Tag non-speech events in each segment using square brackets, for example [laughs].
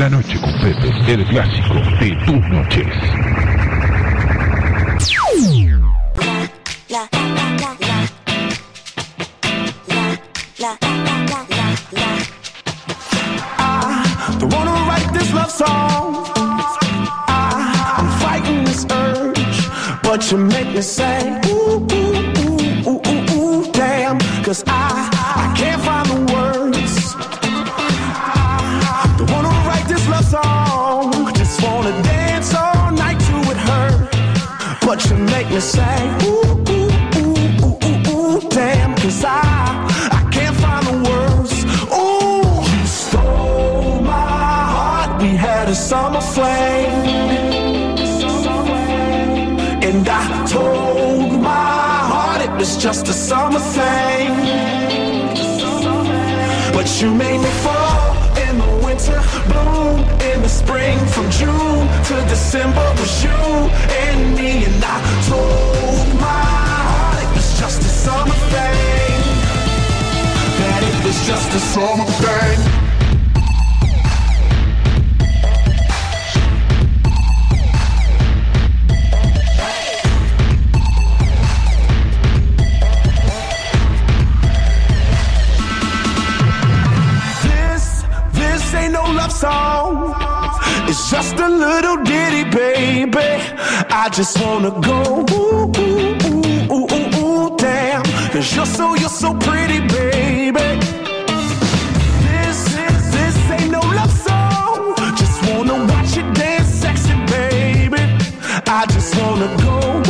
La noche con Pepe, el clásico de tus noches. I ah, don't wanna write this love song. I, I'm fighting this urge, but you make me say, ooh, ooh, ooh, ooh, ooh, ooh, damn. Cause I, you say, ooh, ooh, ooh, ooh, ooh, ooh, I, I can't find the words. Ooh, you stole my heart. We had a summer flame. And I told my heart it was just a summer thing. But you made me fall spring. From June to December was you and me. And I told my heart it was just a summer thing. That it was just a summer thing. Just a little ditty, baby. I just wanna go ooh, ooh, ooh, ooh, ooh, damn. Cause you're so, you're so pretty, baby. This, this, this ain't no love song. Just wanna watch you dance sexy, baby. I just wanna go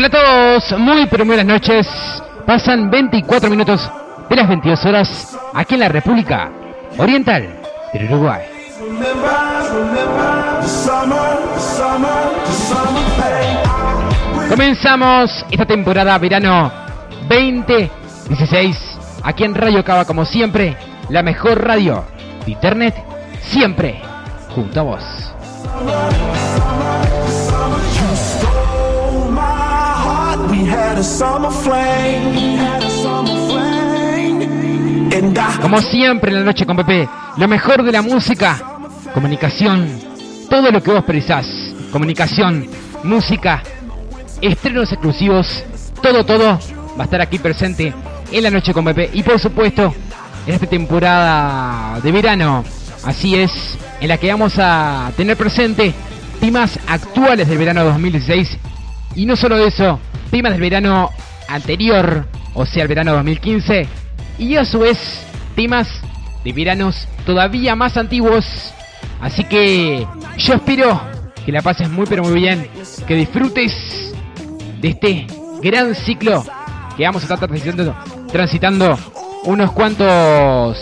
Hola a todos, muy pero muy buenas noches. Pasan 24 minutos de las 22 horas aquí en la República Oriental del Uruguay. Comenzamos esta temporada verano 2016 aquí en Radio Cava como siempre, la mejor radio de internet siempre junto a vos. Como siempre en la noche con Pepe, lo mejor de la música, comunicación, todo lo que vos precisás, comunicación, música, estrenos exclusivos, todo, todo va a estar aquí presente en la noche con Pepe. Y por supuesto en esta temporada de verano, así es, en la que vamos a tener presente temas actuales del verano 2016 y no solo eso, temas del verano anterior, o sea el verano 2015 y a su vez temas de veranos todavía más antiguos. Así que yo espero que la pases muy pero muy bien, que disfrutes de este gran ciclo que vamos a estar transitando, transitando unos cuantos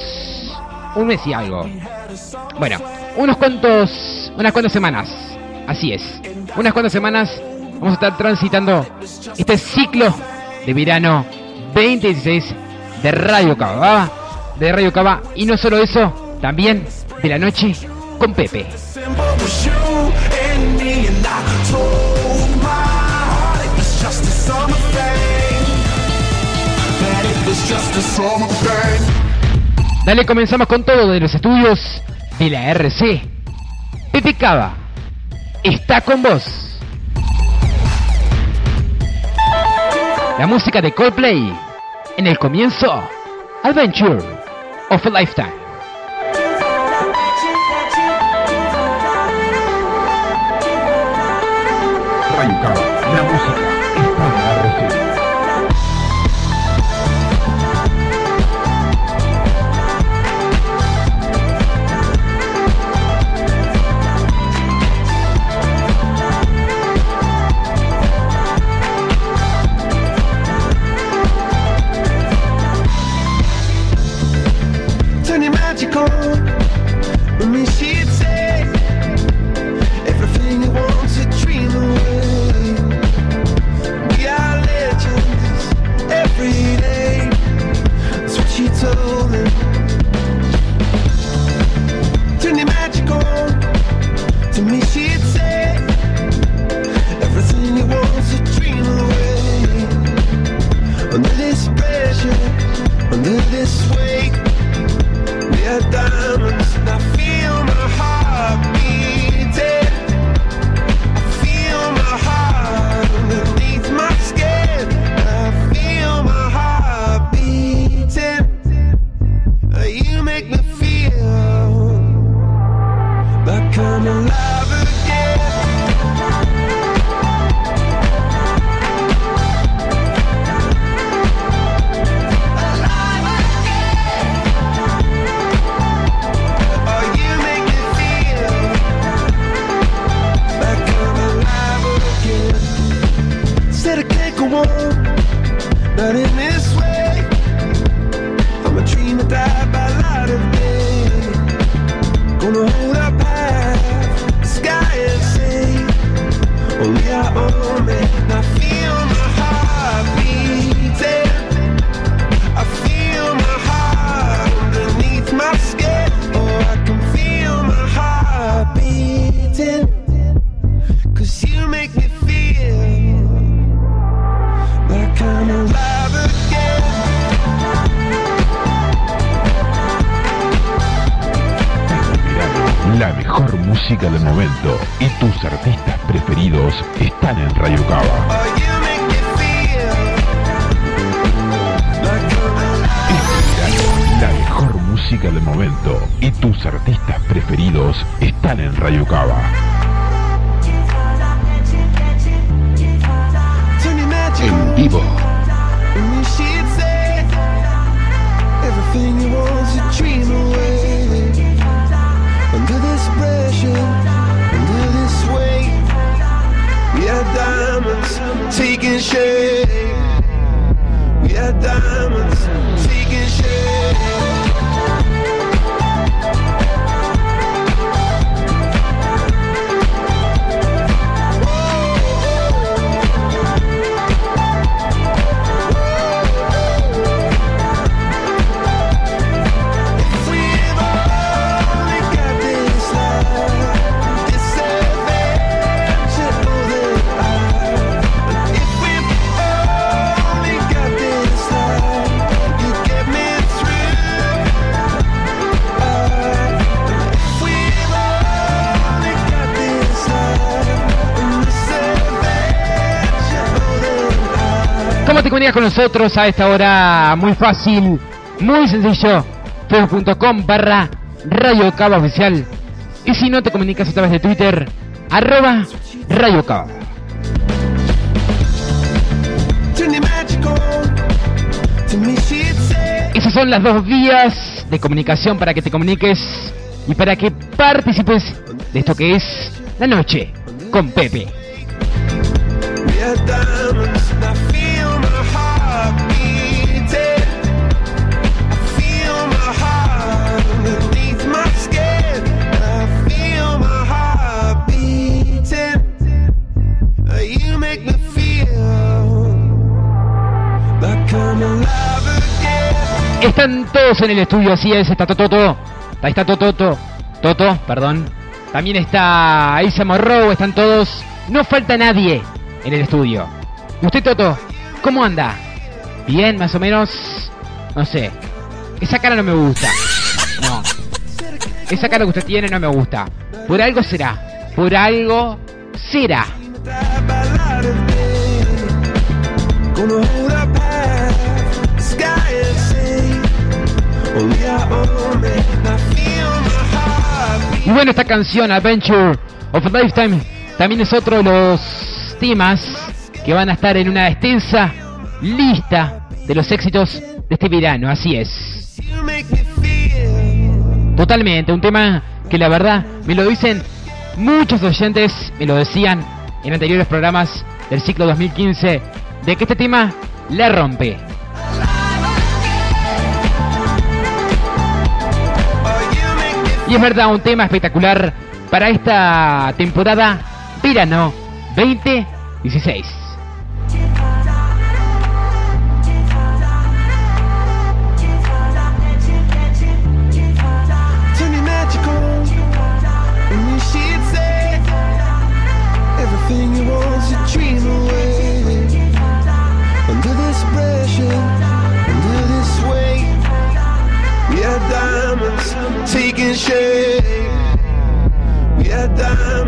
un mes y algo. Bueno, unos cuantos unas cuantas semanas. Así es. Unas cuantas semanas vamos a estar transitando este ciclo de verano 2016 de Radio Cava, de Radio Cava y no solo eso, también de la noche con Pepe. Dale, comenzamos con todo de los estudios de la RC. Pepe Cava está con vos. La música de Coldplay. En el comienzo, Adventure of a Lifetime. That I. ¿Cómo te comunicas con nosotros a esta hora? Muy fácil, muy sencillo. Facebook.com barra Radio Cava Oficial. Y si no te comunicas a través de Twitter, arroba Radio Cava. Esas son las dos vías de comunicación para que te comuniques y para que participes de esto que es la noche con Pepe. Están todos en el estudio, así es, está Tototo, ahí está Tototo, Toto, perdón. También está Isa Morrow, están todos, no falta nadie en el estudio. ¿Y usted Toto? ¿Cómo anda? ¿Bien, más o menos? No sé. Esa cara no me gusta. No. Esa cara que usted tiene no me gusta. Por algo será. Por algo será. Y bueno, esta canción, Adventure of a Lifetime, también es otro de los temas que van a estar en una extensa lista de los éxitos de este verano, así es. Totalmente, un tema que la verdad me lo dicen muchos oyentes, me lo decían en anteriores programas del ciclo 2015, de que este tema la rompe. Y es verdad, un tema espectacular para esta temporada verano 2016. Taking shape. We are diamonds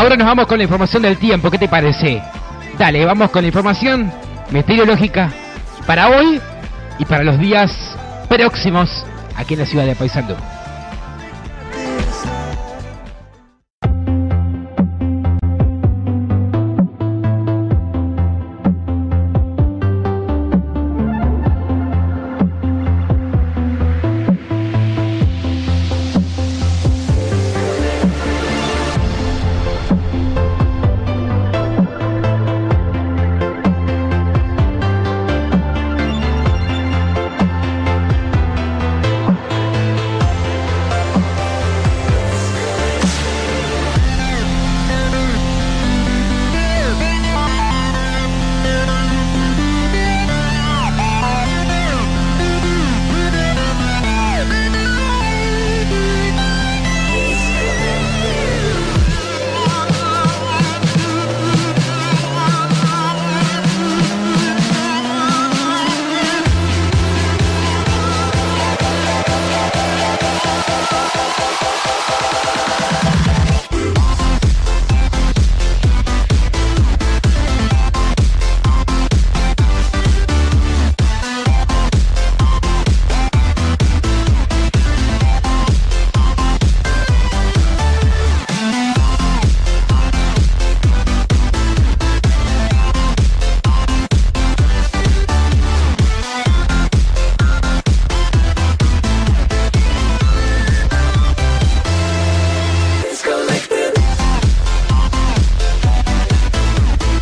Ahora nos vamos con la información del tiempo, ¿qué te parece? Dale, vamos con la información meteorológica para hoy y para los días próximos aquí en la ciudad de Paysandú.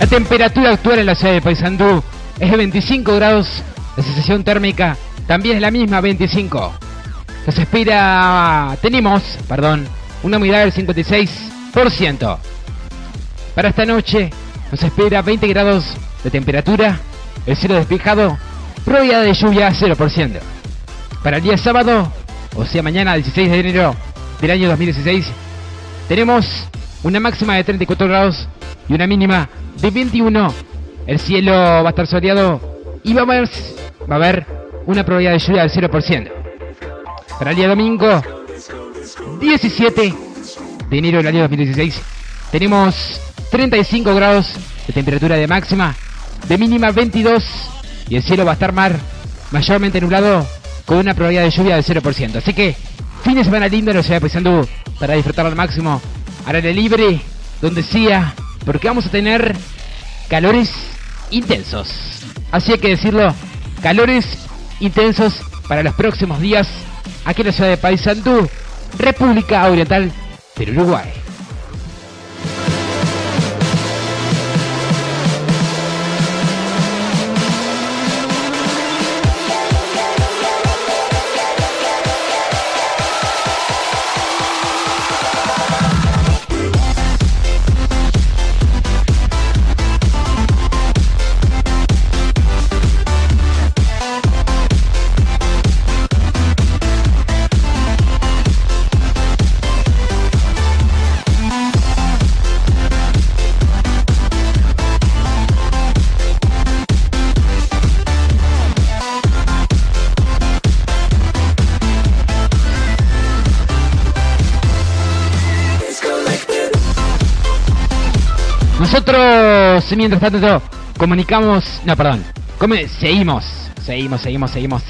Temperatura actual en la ciudad de Paysandú es de 25 grados, la sensación térmica también es la misma, 25. Nos espera, tenemos, perdón, una humedad del 56%. Para esta noche nos espera 20 grados de temperatura, el cielo despejado, probabilidad de lluvia 0%. Para el día sábado, o sea mañana 16 de enero del año 2016, tenemos una máxima de 34 grados y una mínima de 21. El cielo va a estar soleado y va a haber, va a haber una probabilidad de lluvia del 0%. Para el día domingo, 17 de enero del año 2016, tenemos 35 grados de temperatura de máxima, de mínima 22 y el cielo va a estar mar mayormente nublado con una probabilidad de lluvia del 0%. Así que fin de semana lindo en la ciudad de Paysandú para disfrutar al máximo al aire libre, donde sea, porque vamos a tener calores intensos. Así hay que decirlo, calores intensos para los próximos días aquí en la ciudad de Paysandú, República Oriental del Uruguay. Mientras tanto, comunicamos. No, perdón. seguimos, seguimos, seguimos, seguimos.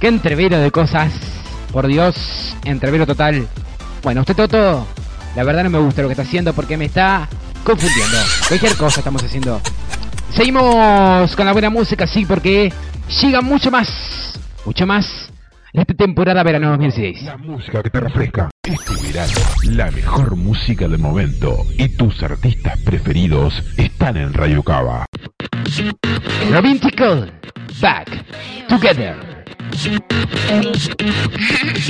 Qué entrevero de cosas. Por Dios, entrevero total. Bueno, usted, Toto, la verdad no me gusta lo que está haciendo porque me está confundiendo. Cualquier cosa estamos haciendo. Seguimos con la buena música, sí, porque llega mucho más, mucho más esta temporada verano 2016. La música que te refresca. Este verano, la mejor música del momento y tus artistas preferidos están en Radio Cava. Romantical, Back, Together.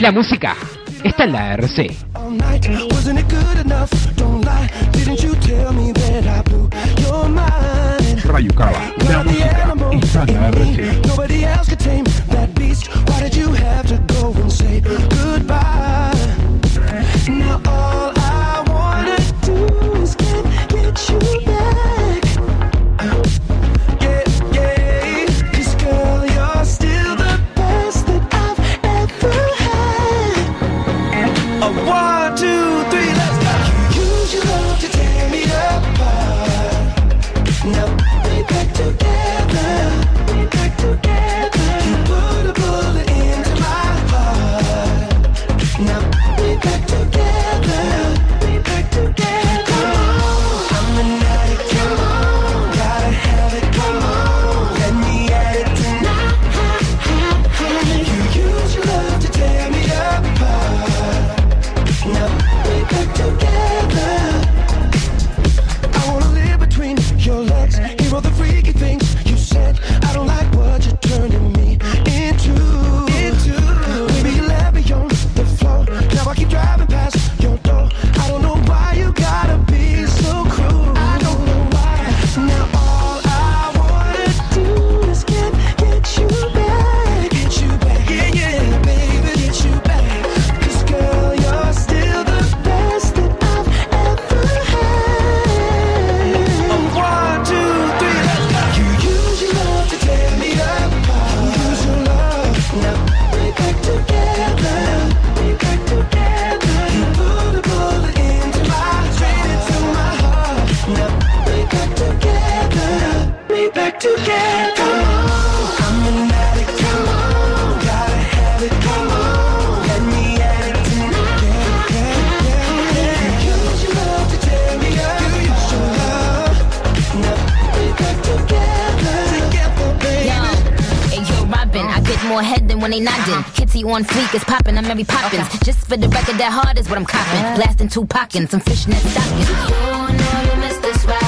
La música está en la RC. Radio Cava, la música está en la RC. when they nodding. Uh-huh. hits you on fleek is popping, I'm Mary Poppins. Okay. Just for the record, that hard is what I'm copping. Yeah. Blasting two pockets, some fishnet stockings. Ooh, no, you missed this ride.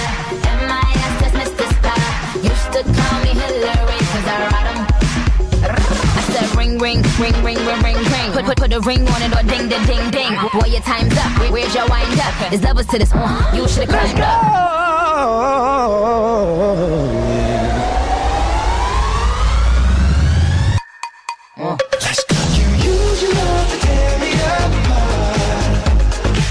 And my ass just missed this pie. Used to call me Hillary, cause I ride em. I said ring, ring, ring, ring, ring, ring, ring. Put, put, put a ring on it or ding, ding, ding, ding. Uh-huh. Boy, your time's up. Where's your wind up? There's levels to this one. You should've climbed up.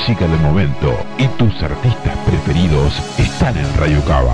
música del momento y tus artistas preferidos están en Radio Cava.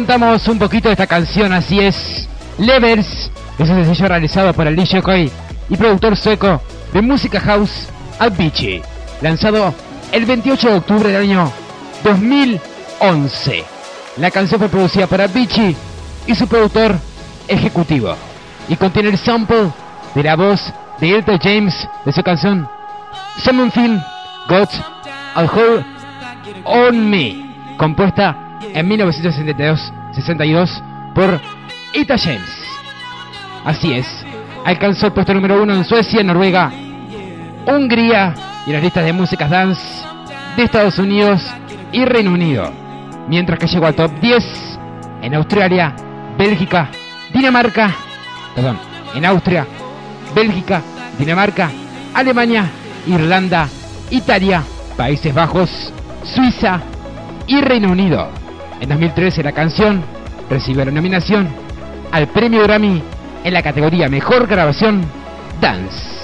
Contamos un poquito de esta canción, así es. Levers es un sencillo realizado por el DJ Koi y productor sueco de música house Avicii, lanzado el 28 de octubre del año 2011. La canción fue producida por Avicii y su productor ejecutivo y contiene el sample de la voz de Elton James de su canción Someone Feel Got a Hold on Me, compuesta en 1962 por Ita James. Así es, alcanzó el puesto número uno en Suecia, Noruega, Hungría y las listas de músicas dance de Estados Unidos y Reino Unido, mientras que llegó al top 10 en Australia, Bélgica, Dinamarca, perdón, en Austria, Bélgica, Dinamarca, Alemania, Irlanda, Italia, Países Bajos, Suiza y Reino Unido. En 2013 la canción recibió la nominación al premio Grammy en la categoría Mejor Grabación Dance.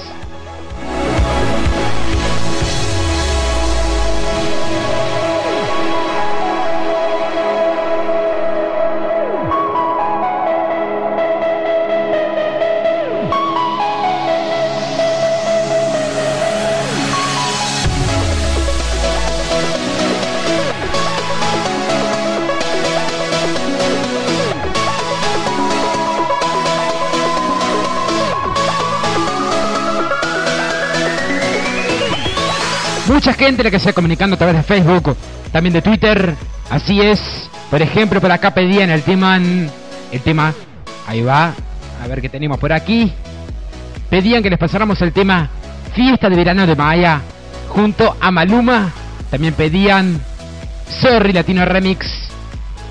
Mucha gente la que se está comunicando a través de Facebook, también de Twitter. Así es. Por ejemplo, por acá pedían el tema. El tema. Ahí va. A ver qué tenemos por aquí. Pedían que les pasáramos el tema Fiesta de Verano de Maya. Junto a Maluma. También pedían Sorry Latino Remix.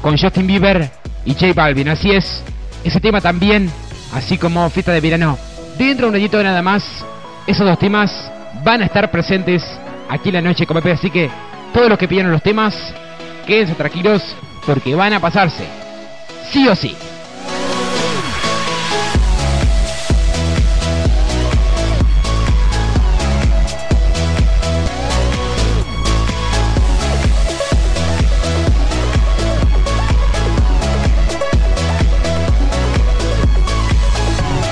Con Justin Bieber y J Balvin. Así es. Ese tema también. Así como Fiesta de Verano. Dentro de un añito nada más. Esos dos temas van a estar presentes aquí en la noche con Pepe. Así que todos los que pidieron los temas, quédense tranquilos porque van a pasarse. Sí o sí.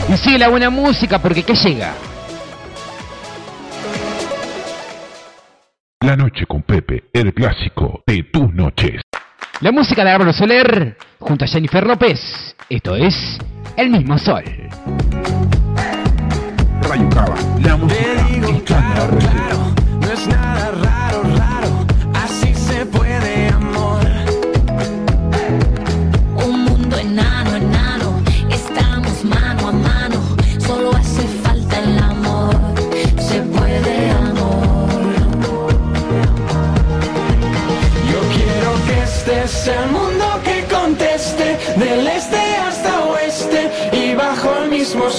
Y sigue la buena música porque ¿qué llega? La noche con Pepe, el clásico de tus noches. La música de Álvaro Soler junto a Jennifer López. Esto es El mismo sol. Rayo Cava, la música está en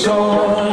mismo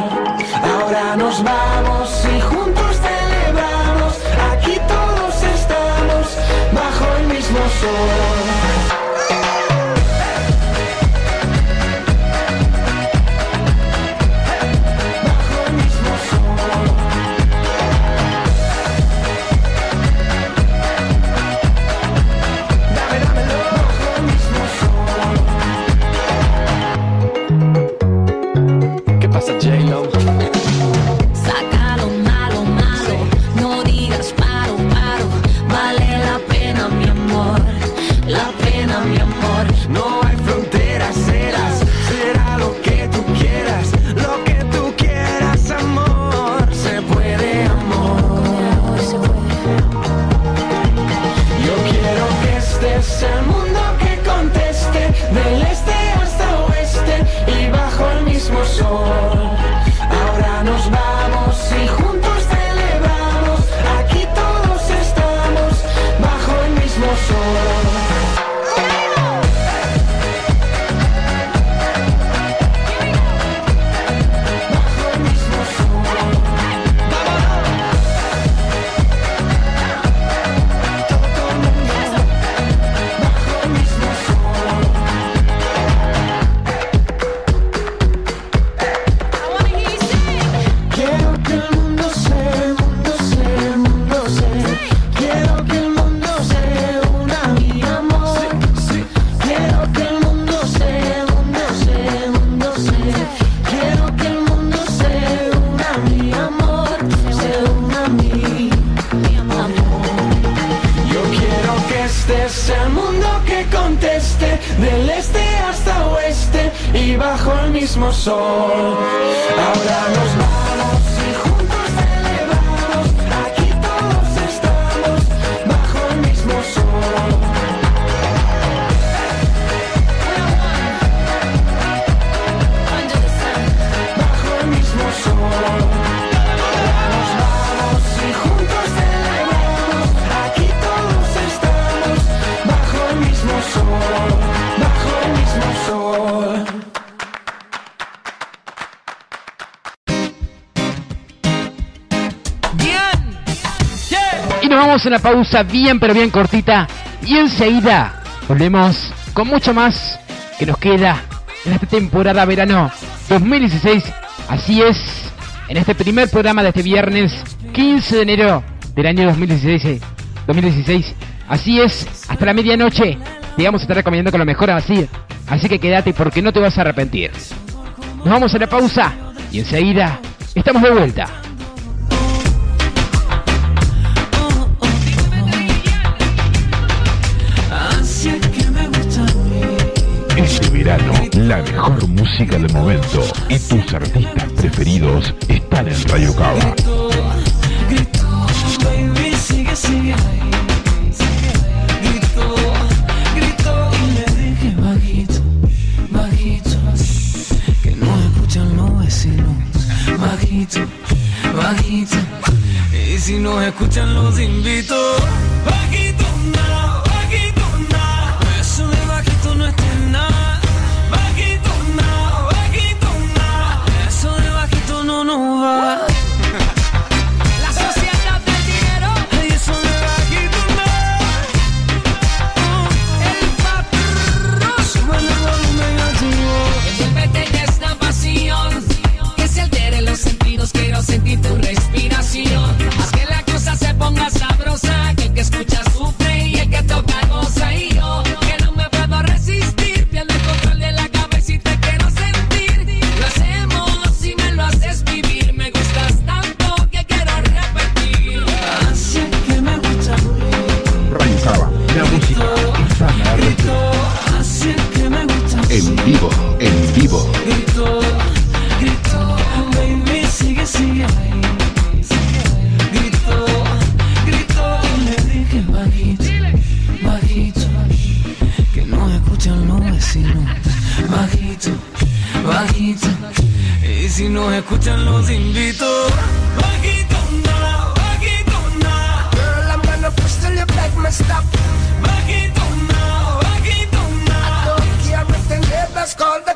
una pausa bien pero bien cortita. Y enseguida volvemos con mucho más que nos queda en esta temporada verano 2016. Así es, en este primer programa de este viernes 15 de enero del año 2016. eh, 2016. Así es, hasta la medianoche te estar recomendando con lo mejor así. Así que quédate porque no te vas a arrepentir. Nos vamos a la pausa y enseguida estamos de vuelta. La mejor música del momento y tus artistas preferidos están en Radio Cava. Bajito, bajito, y si nos escuchan los invito. Bajito, bajito, y si nos escuchan los invito. Bajito, no, bajito, no. Girl, I'm gonna push till you beg me stop. Bajito, no, bajito, no. I don't care if the neighbors call the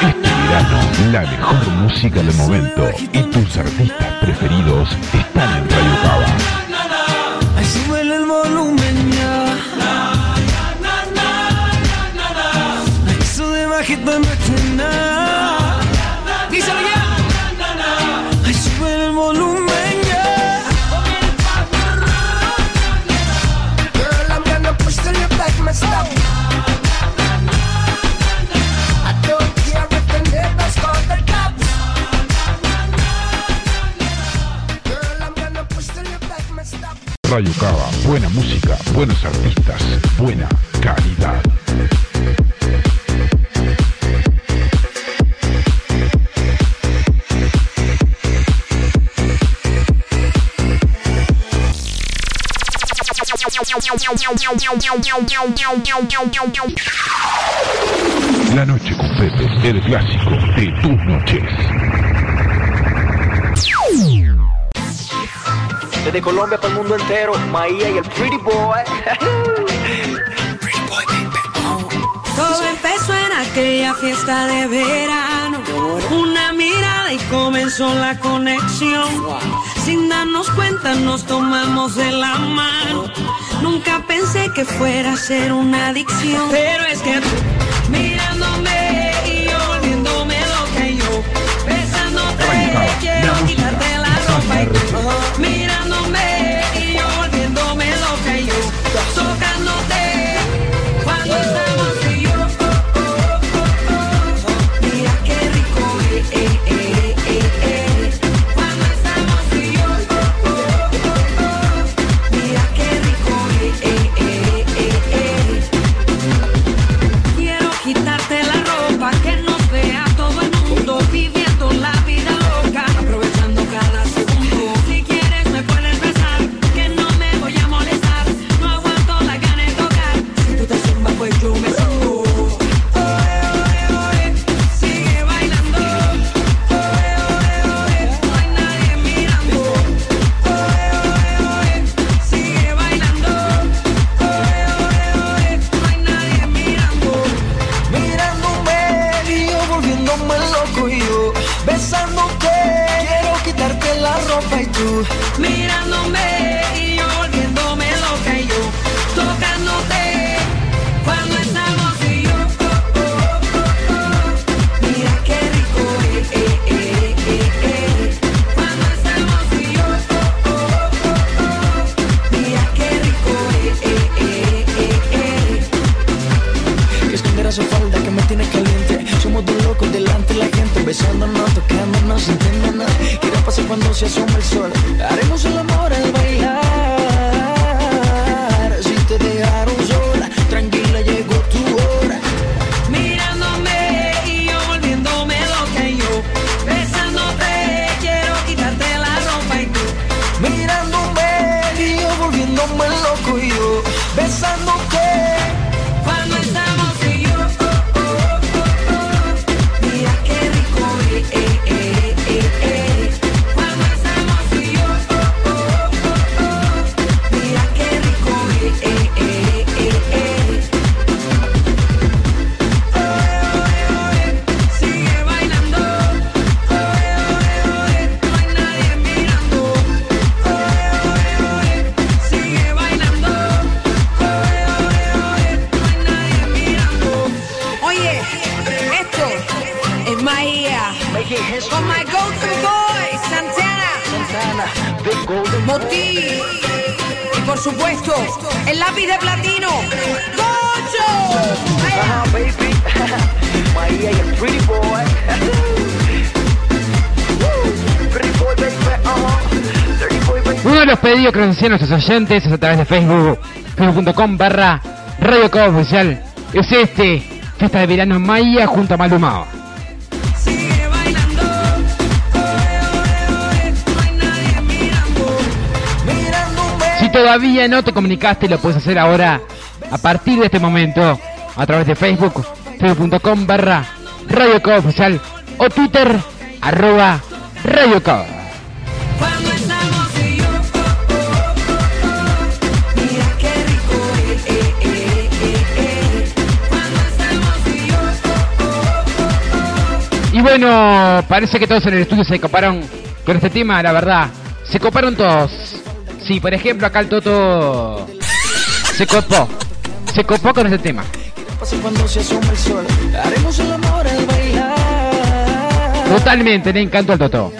Este verano, la mejor música del momento y tus artistas preferidos están en Radio Cava. Súbele el volumen ya. Eso de bajito en. Radio buena música, buenos artistas, buena calidad. La noche con Pepe, el clásico de tus noches. Desde Colombia para el mundo entero, Maía y el Pretty Boy. Todo empezó en aquella fiesta de verano. Una mirada y comenzó la conexión. Sin darnos cuenta nos tomamos de la mano. Nunca pensé que fuera a ser una adicción. Pero es que tú, mirándome y yo volviéndome loca y yo besándote quiero quitarte la ropa y tú como. Haremos el amor los pedidos que nos hacían nuestros oyentes es a través de Facebook, facebook.com barra Radio Cabo Oficial. Es este, Fiesta de Verano en Maya junto a Malumao. Si todavía no te comunicaste, lo puedes hacer ahora, a partir de este momento, a través de Facebook, facebook.com barra Radio Cabo Oficial o Twitter, arroba Radio Cabo. Y bueno, parece que todos en el estudio se coparon con este tema, la verdad. Se coparon todos. Sí, por ejemplo, acá el Toto se copó. Se copó con este tema. Totalmente, le encantó al Toto.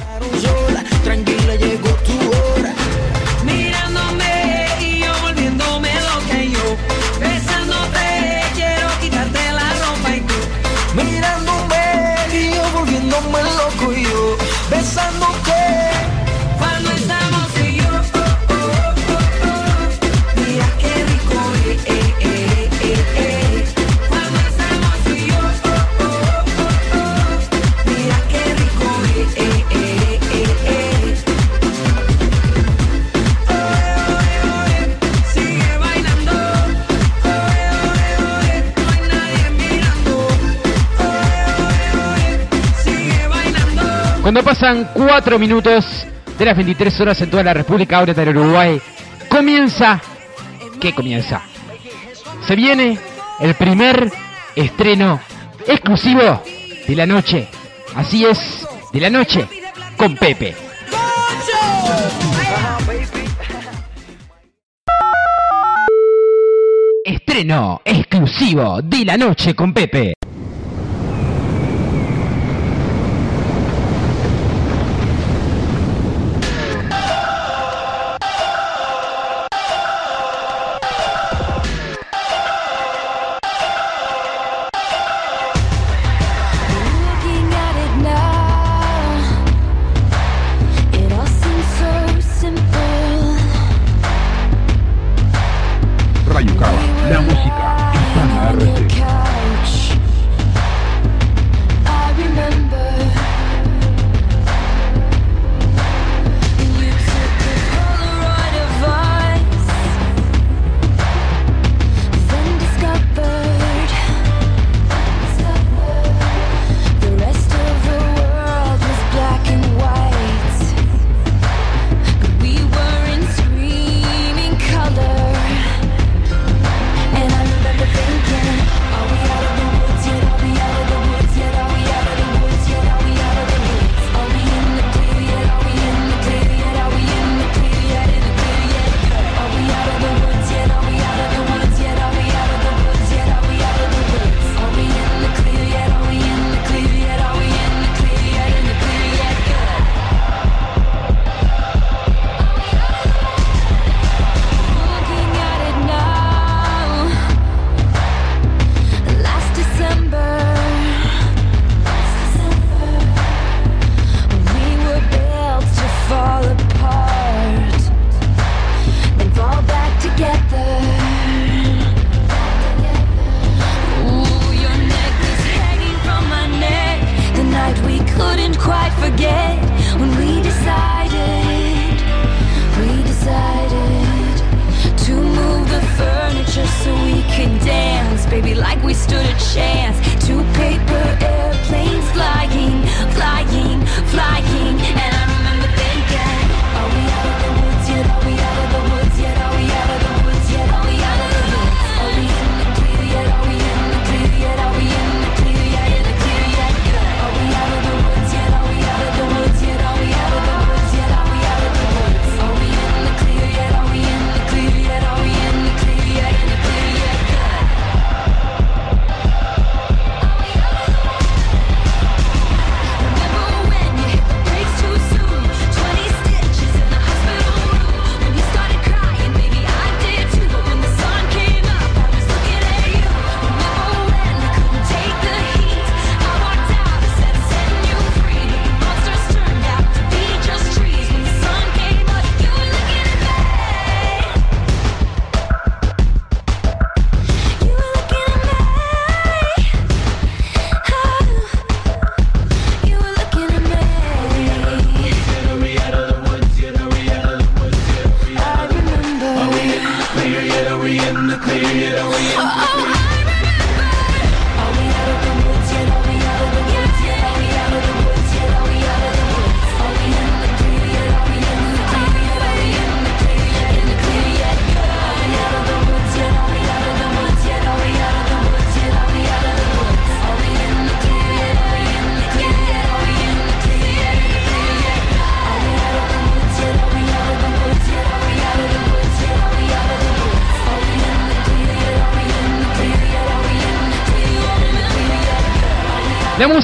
Cuando pasan 4 minutos de las 23 horas en toda la República ahora del Uruguay, comienza. ¿Qué comienza? Se viene el primer estreno exclusivo de la noche. Así es, de la noche con Pepe. Estreno exclusivo de la noche con Pepe. la música.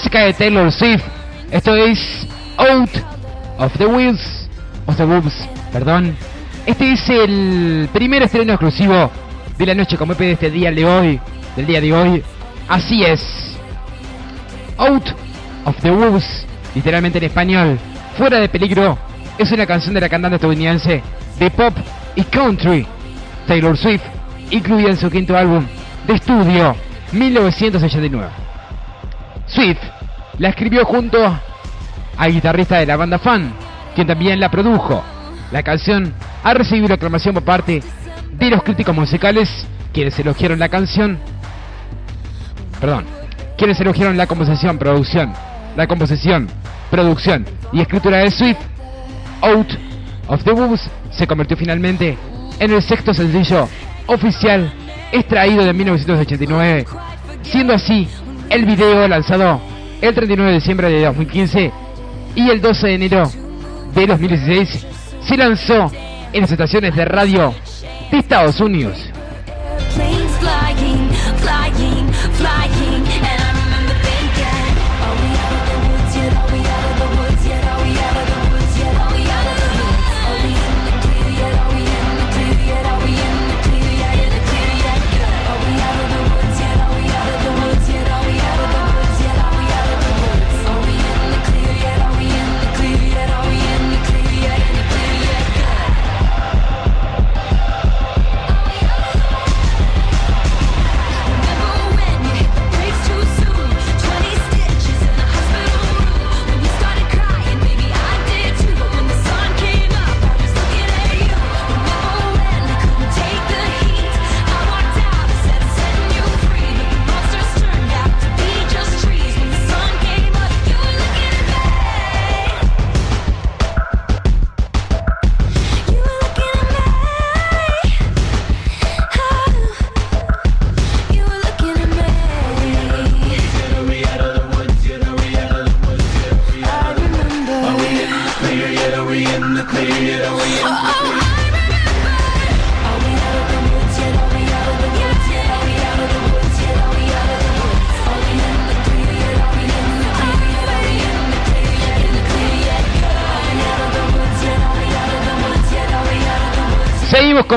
música de Taylor Swift. Esto es Out of the Wheels, of the Wolves, perdón. Este es el primer estreno exclusivo de la noche como EP de este día de hoy, del día de hoy. Así es. Out of the Wolves, literalmente en español, fuera de peligro, es una canción de la cantante estadounidense de pop y country, Taylor Swift, incluida en su quinto álbum de estudio, 1989. Swift la escribió junto al guitarrista de la banda Fan, quien también la produjo. La canción ha recibido aclamación por parte de los críticos musicales, quienes elogiaron la canción. Perdón, quienes elogiaron la composición, producción, la composición, producción y escritura de Swift. Out of the Woods se convirtió finalmente en el sexto sencillo oficial extraído de 1989, siendo así el video lanzado el 39 de diciembre de 2015 y el 12 de enero de 2016 se lanzó en las estaciones de radio de Estados Unidos.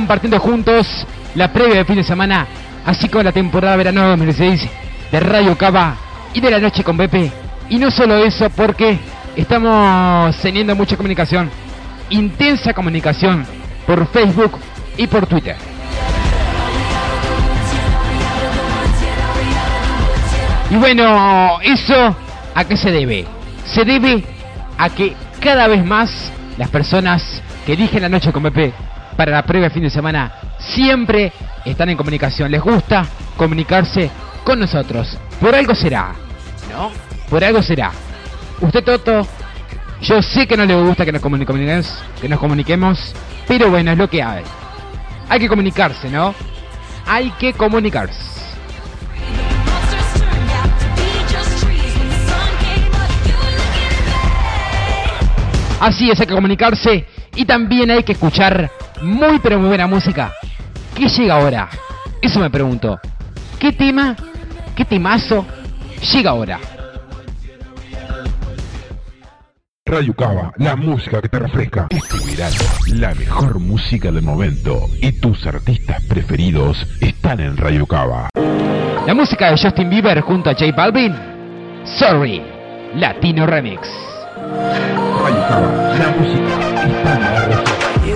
compartiendo juntos la previa de fin de semana, así como la temporada verano 2016 de Radio Cava y de la noche con Pepe. Y no solo eso, porque estamos teniendo mucha comunicación, intensa comunicación por Facebook y por Twitter. Y bueno, eso a qué se debe? Se debe a que cada vez más las personas que eligen la noche con Pepe para la previa fin de semana siempre están en comunicación. Les gusta comunicarse con nosotros. Por algo será, ¿no? Por algo será. Usted, Toto, yo sé que no le gusta que nos comuniquemos, que nos comuniquemos pero bueno, es lo que hay. Hay que comunicarse, ¿no? Hay que comunicarse. Así es, hay que comunicarse y también hay que escuchar muy pero muy buena música. ¿Qué llega ahora? Eso me pregunto. ¿Qué tema, qué temazo llega ahora? Radio Cava, la música que te refresca. Este verano, la mejor música del momento y tus artistas preferidos están en Radio Cava. La música de Justin Bieber junto a J Balvin. Sorry, Latino Remix. Radio Cava, la música está en la.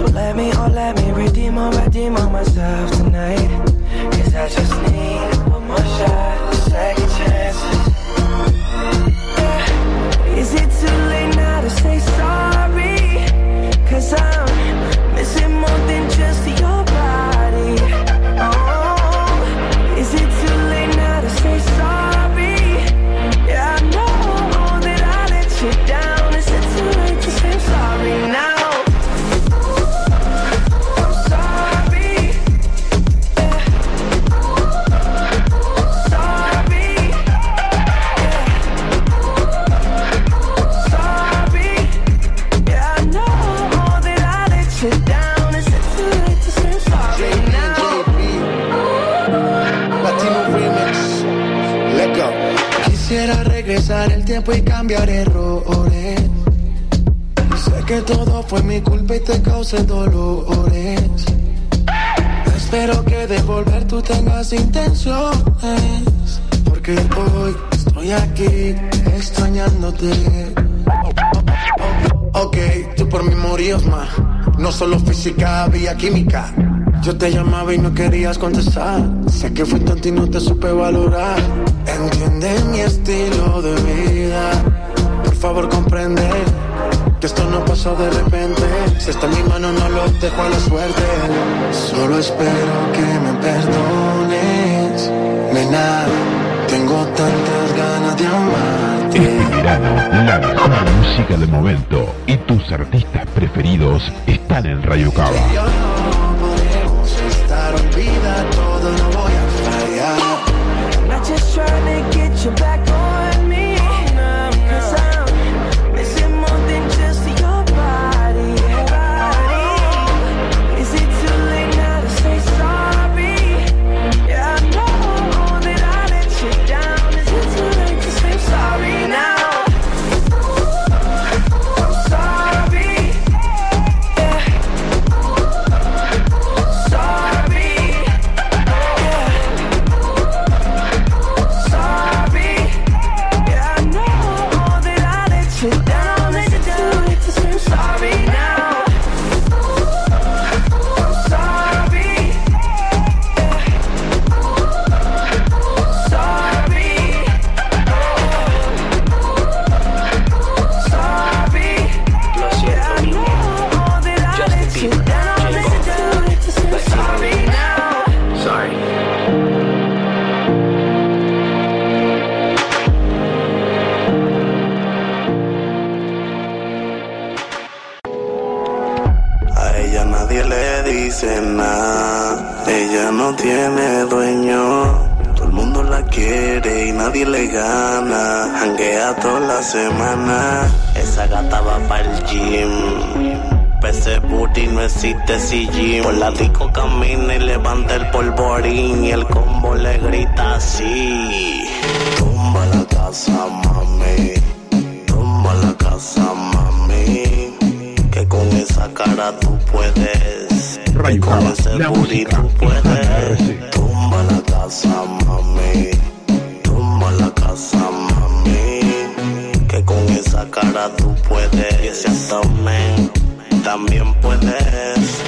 So let me, oh let me redeem or redeem on myself tonight. Cause I just need one more shot, cambiar errores. Sé que todo fue mi culpa y te causé dolores. Espero que de volver tú tengas intenciones. Porque hoy estoy aquí extrañándote. Ok, tú por mí morías más. No solo física, había química. Yo te llamaba y no querías contestar. Sé que fui tonto y no te supe valorar. Entiende mi estilo de vida. Por favor, comprende que esto no pasó de repente. Si está en mi mano, no lo dejo a la suerte. Solo espero que me perdones. Nena, tengo tantas ganas de amarte. Verano, la mejor música del momento y tus artistas preferidos están en Radio Cava. Todo, no voy a fallar. Not just trying to get you back on existe CG. Por la disco camina y levanta el polvorín. Y el combo le grita así: Tumba la casa, mami. Tumba la casa, mami. Que con esa cara tú puedes. Rayo, con ese booty tú puedes. Tumba la casa, mami. Tumba la casa, mami. Que con esa cara tú puedes. Y ese abdomen también puedes.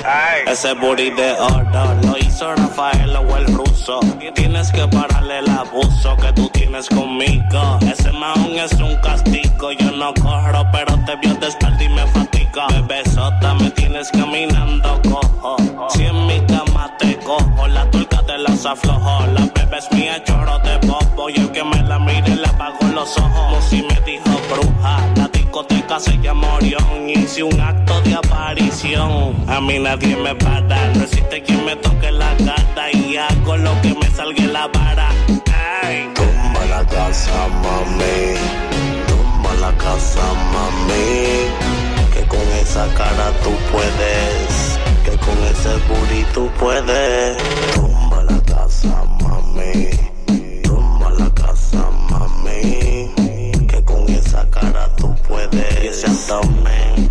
Ese booty de oro lo hizo Rafael o el ruso. Tienes que pararle el abuso que tú tienes conmigo. Ese maón es un castigo. Yo no corro, pero te vio de espalda y me fatiga. Bebesota, me tienes caminando cojo. Si en mi cama te cojo, te las aflojo. La bebé es mía, choro de bobo. Y el que me la mire le apago los ojos. Si me dijo bruja, la discoteca se llama Orión. Hice un acto de aparición. A mí nadie me para. No existe quien me toque la gata. Y hago lo que me salga la vara. Ay. Tumba la casa, mami. Tumba la casa, mami. Que con esa cara tú puedes. Que con ese tú puedes. Casa, mami. Tumba la casa, mami. Que con esa cara tú puedes. Y ese abdomen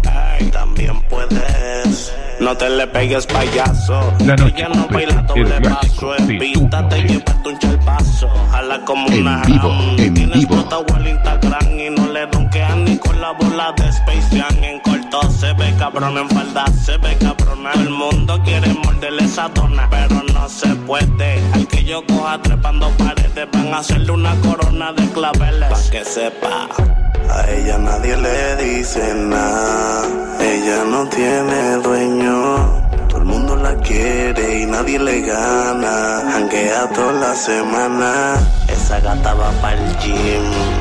también puedes. No te le pegues payaso. La noche Ella no baila doble paso. de En tu pista te noche. llevaste un chalpazo. Jala como En una vivo, en Tienes vivo. el Instagram y no le ronquean ni con la bola de Space Jam. En corto se ve cabrón, en falda se ve cabrona. El mundo quiere morderle esa pero no se puede. Al que yo coja trepando paredes, van a hacerle una corona de claveles. Pa' que sepa. A ella nadie le dice nada. Ella no tiene dueño. Todo el mundo la quiere y nadie le gana. Janguea toda la semana. Esa gata va para el gym.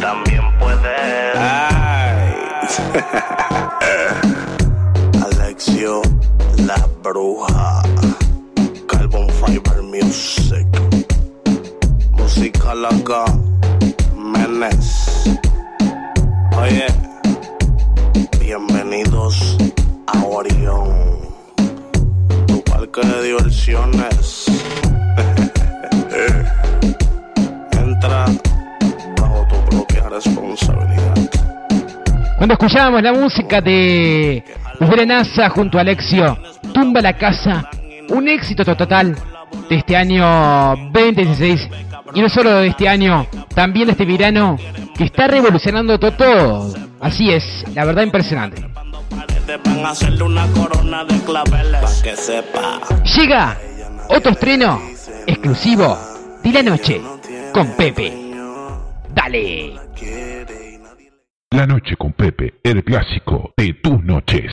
también puedes. [laughs] Alexio, la bruja. Carbon Fiber Music. Música loca. Menes. Oye. Bienvenidos a Orión. Tu parque de diversiones. [laughs] Entra responsabilidad. Cuando escuchábamos la música de Verenaza junto a Alexio, Tumba la Casa, un éxito total de este año 2016. Y no solo de este año, también de este verano que está revolucionando to- todo. Así es, la verdad impresionante. Llega otro estreno exclusivo de la noche con Pepe. Dale. La noche con Pepe, el clásico de tus noches.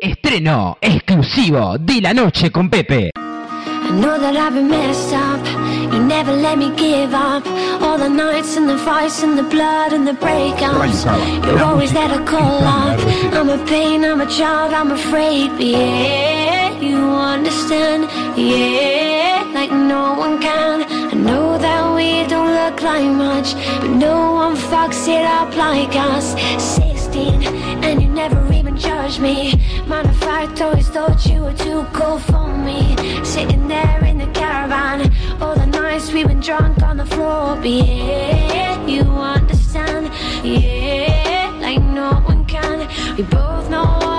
Estreno exclusivo de la noche con Pepe. I know that I've been messed up. You never let me give up. All the nights and the fights and the blood and the breakups. You're always there to call up. I'm a pain, I'm a child, I'm afraid. But yeah, you understand. Yeah, like no one can. I know that we don't like much, but no one fucks it up like us. 16, and you never even judged me. Matter of fact, always thought you were too cool for me. Sitting there in the caravan, all the nights we've been drunk on the floor. But yeah, you understand. Yeah, like no one can. We both know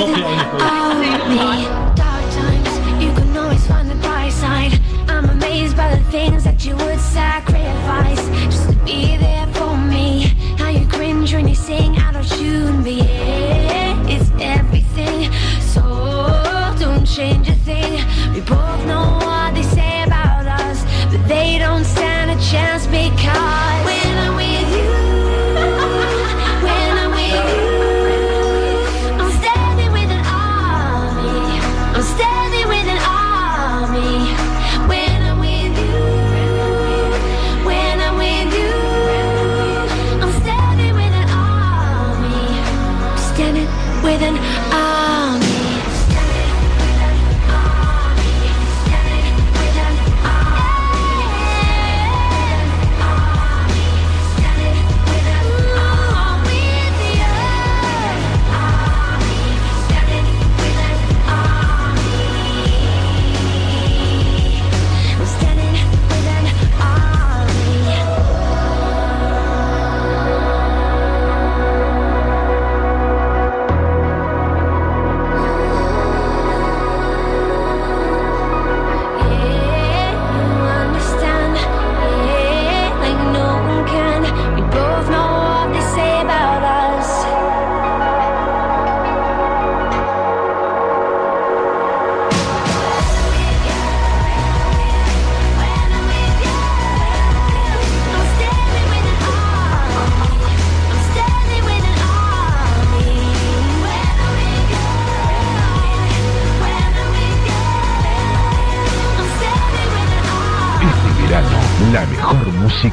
standing with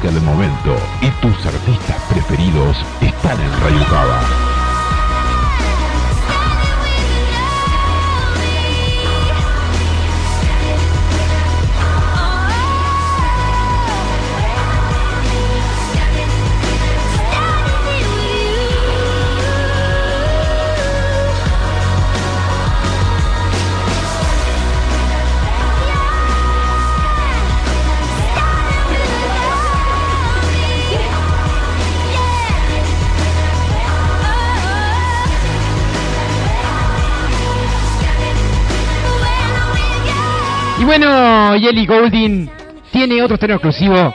mejor música del bueno, Yeli Golding tiene otro estreno exclusivo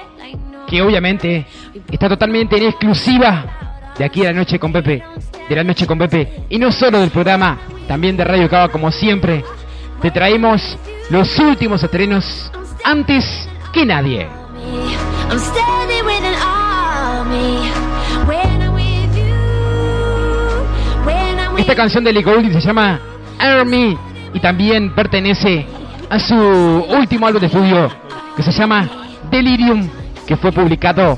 que obviamente está totalmente en exclusiva de aquí de la noche con Pepe, de la noche con Pepe, y no solo del programa, también de Radio Cava como siempre. Te traemos los últimos estrenos antes que nadie. Esta canción de Ellie Goulding se llama Army y también pertenece a su último álbum de estudio que se llama Delirium, que fue publicado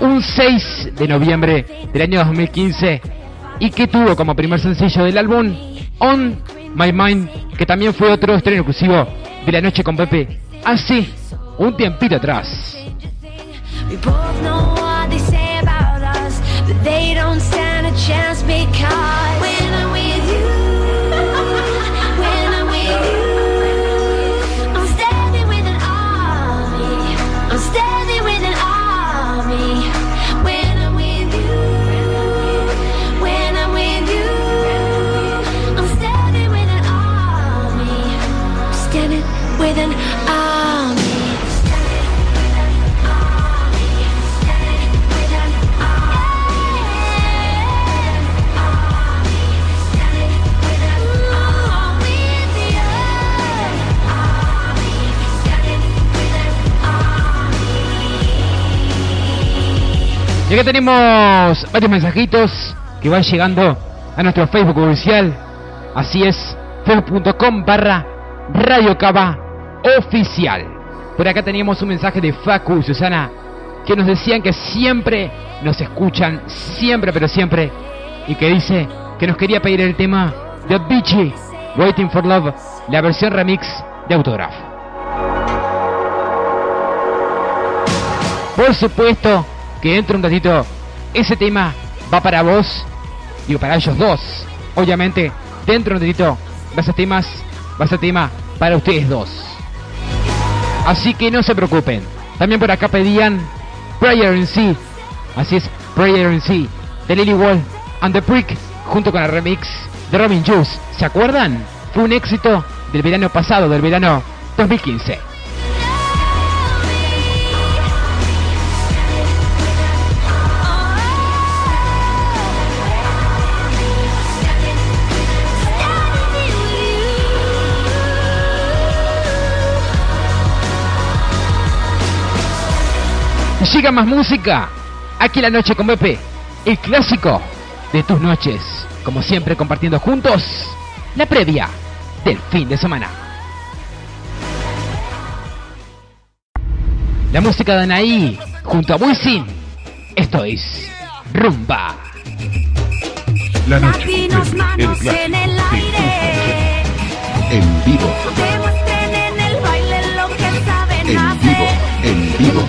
un 6 de noviembre del año 2015 y que tuvo como primer sencillo del álbum On My Mind, que también fue otro estreno exclusivo de la noche con Pepe hace un tiempito atrás. Y acá tenemos varios mensajitos que van llegando a nuestro Facebook oficial. Así es, facebook.com barra Radio Cava Oficial. Por acá teníamos un mensaje de Facu y Susana que nos decían que siempre nos escuchan, siempre pero siempre, y que dice que nos quería pedir el tema de Beachy, Waiting for Love, la versión remix de Autograph. Por supuesto que dentro de un ratito ese tema va para vos, digo para ellos dos. Obviamente, dentro de un ratito va a ser temas, va a ser tema para ustedes dos. Así que no se preocupen. También por acá pedían Prayer in Sea. Así es, Prayer in Sea de Lily Wall and the Prick junto con el remix de Robin Juice. ¿Se acuerdan? Fue un éxito del verano pasado, del verano 2015. Llega más música. Aquí en la noche con Pepe. El clásico de tus noches. Como siempre compartiendo juntos la previa del fin de semana. La música de Anaí junto a Wisin. Esto es Rumba. La noche con Pepe, el clásico. En vivo. En vivo, en vivo.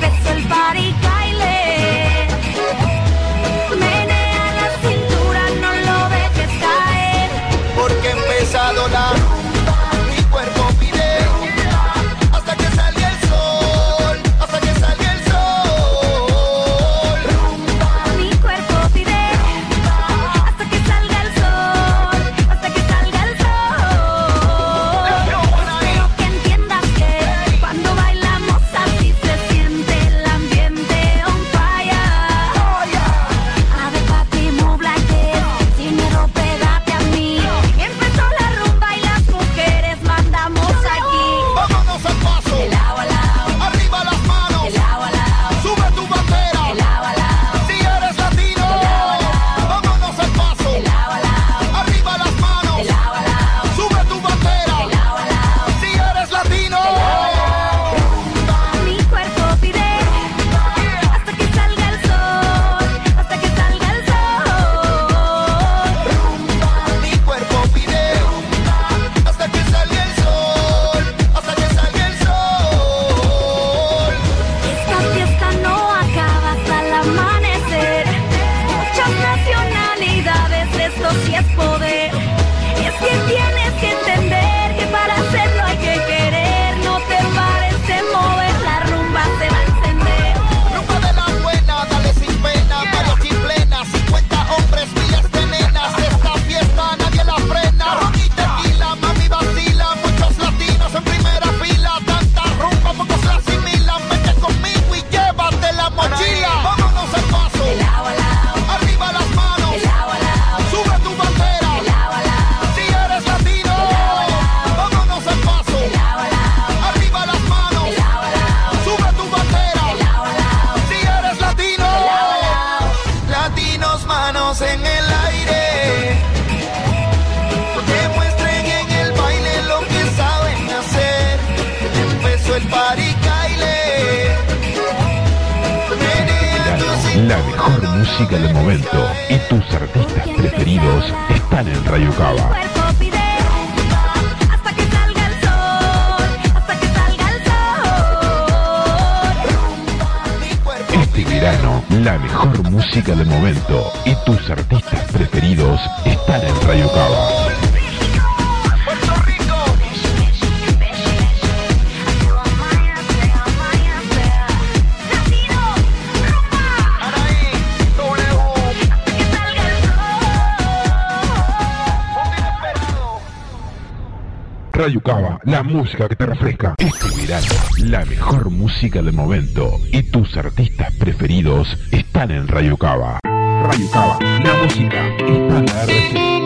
que te refresca. Este verano, la mejor música del momento y tus artistas preferidos están en Rayo Cava. Rayo Cava, la música está en la RC.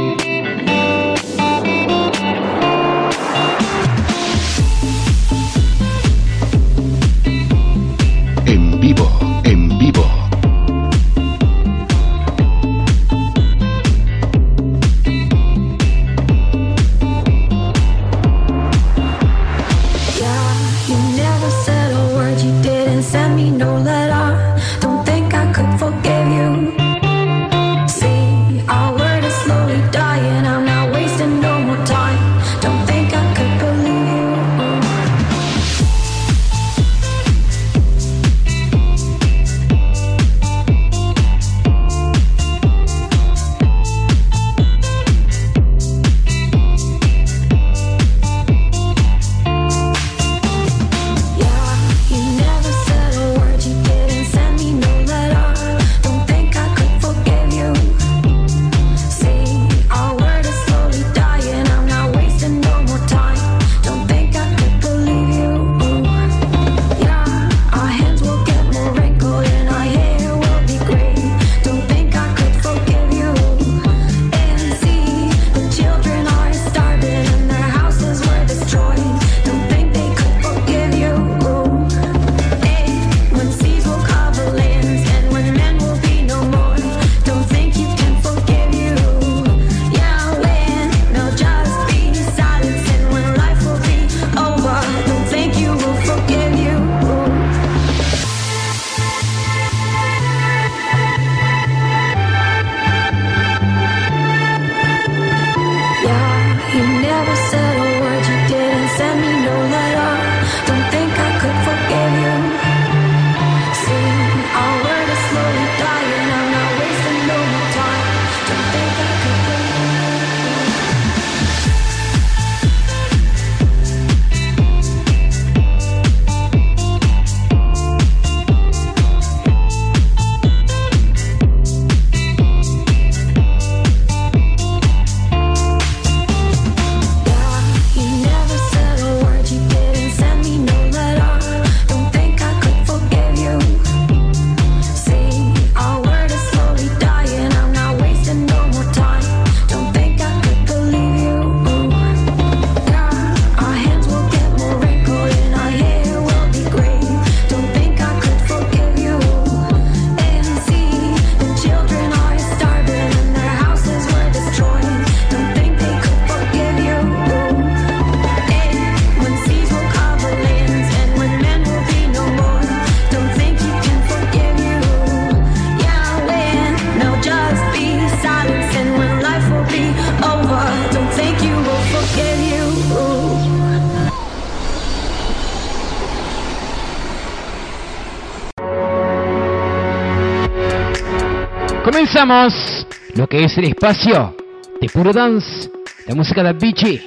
lo que es el espacio de Puro Dance, la música de Bichi,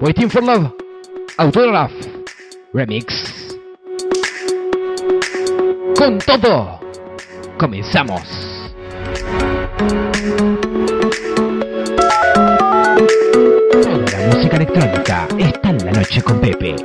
Waiting for Love, Autograph, Remix. Con todo, comenzamos. Toda la música electrónica está en la noche con Pepe.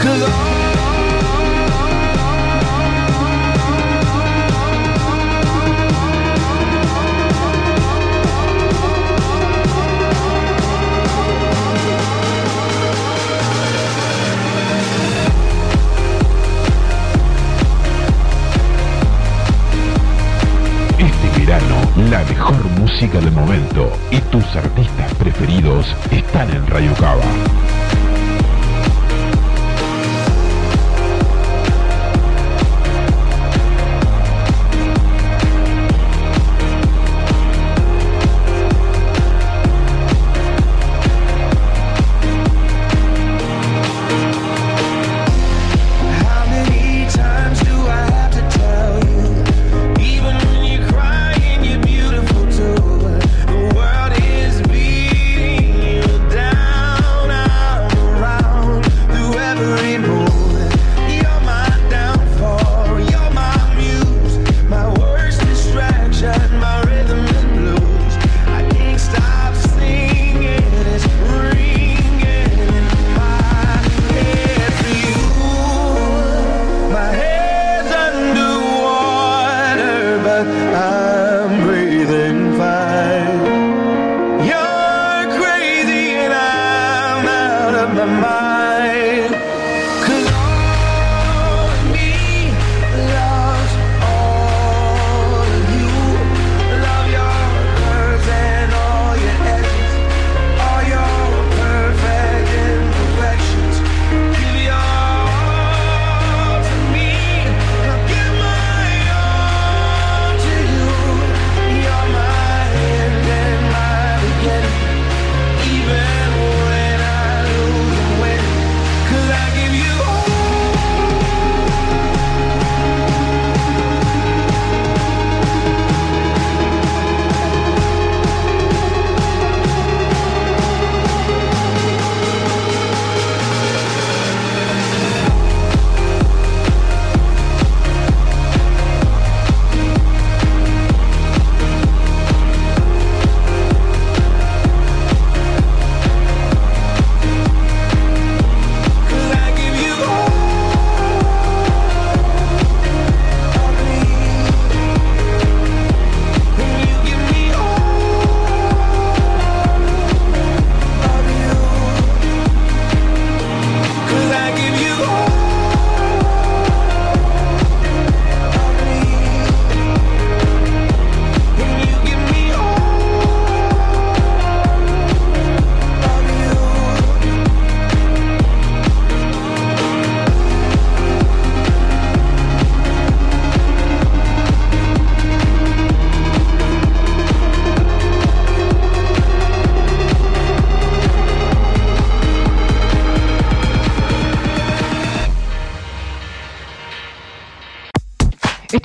Este verano La mejor música del momento y tus artistas preferidos están en Radio Cava.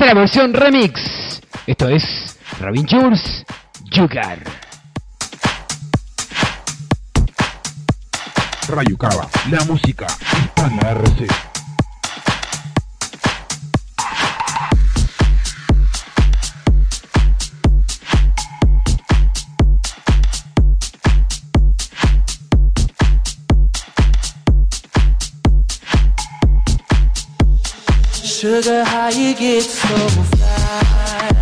la versión remix. Esto es Robin Jules Yugar. Rayucaba, la música hispana RC. sugar, how you get so fly?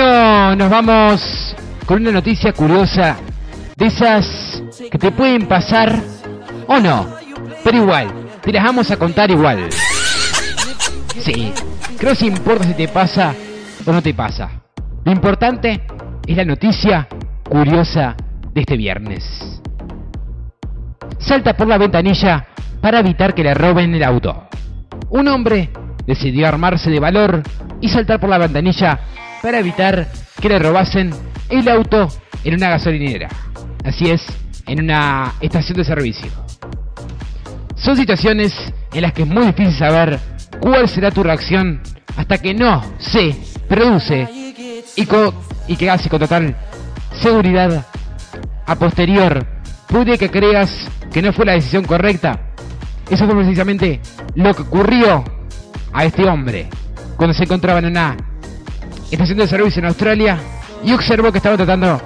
Bueno, nos vamos con una noticia curiosa de esas que te pueden pasar o no, pero igual, te las vamos a contar igual. Sí, creo que importa si te pasa o no te pasa. Lo importante es la noticia curiosa de este viernes. Salta por la ventanilla para evitar que le roben el auto. Un hombre decidió armarse de valor y saltar por la ventanilla para evitar que le robasen el auto en una gasolinera. Así es, en una estación de servicio. Son situaciones en las que es muy difícil saber cuál será tu reacción hasta que no se produce y, y que hace con total seguridad a posterior puede que creas que no fue la decisión correcta. Eso fue precisamente lo que ocurrió a este hombre cuando se encontraba en una estación de servicio en Australia y observó que estaban tratando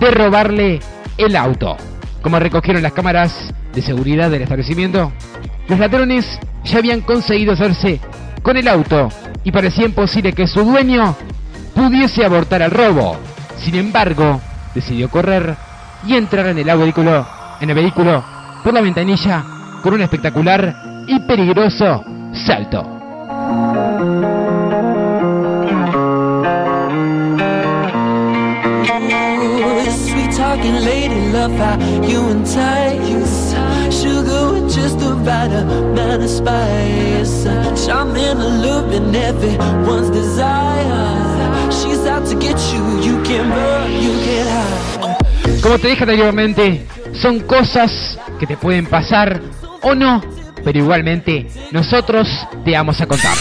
de robarle el auto. Como recogieron las cámaras de seguridad del establecimiento, los ladrones ya habían conseguido hacerse con el auto y parecía imposible que su dueño pudiese abortar el robo. Sin embargo, decidió correr y entrar en el vehículo, en el vehículo por la ventanilla con un espectacular y peligroso salto. Love how you entice. Sugar with just the right amount kind of spice. Charm in a loop in everyone's desire. She's out to get you, you can run, you can hide. Como te dije anteriormente, son cosas que te pueden pasar o no, pero igualmente nosotros te vamos a contar.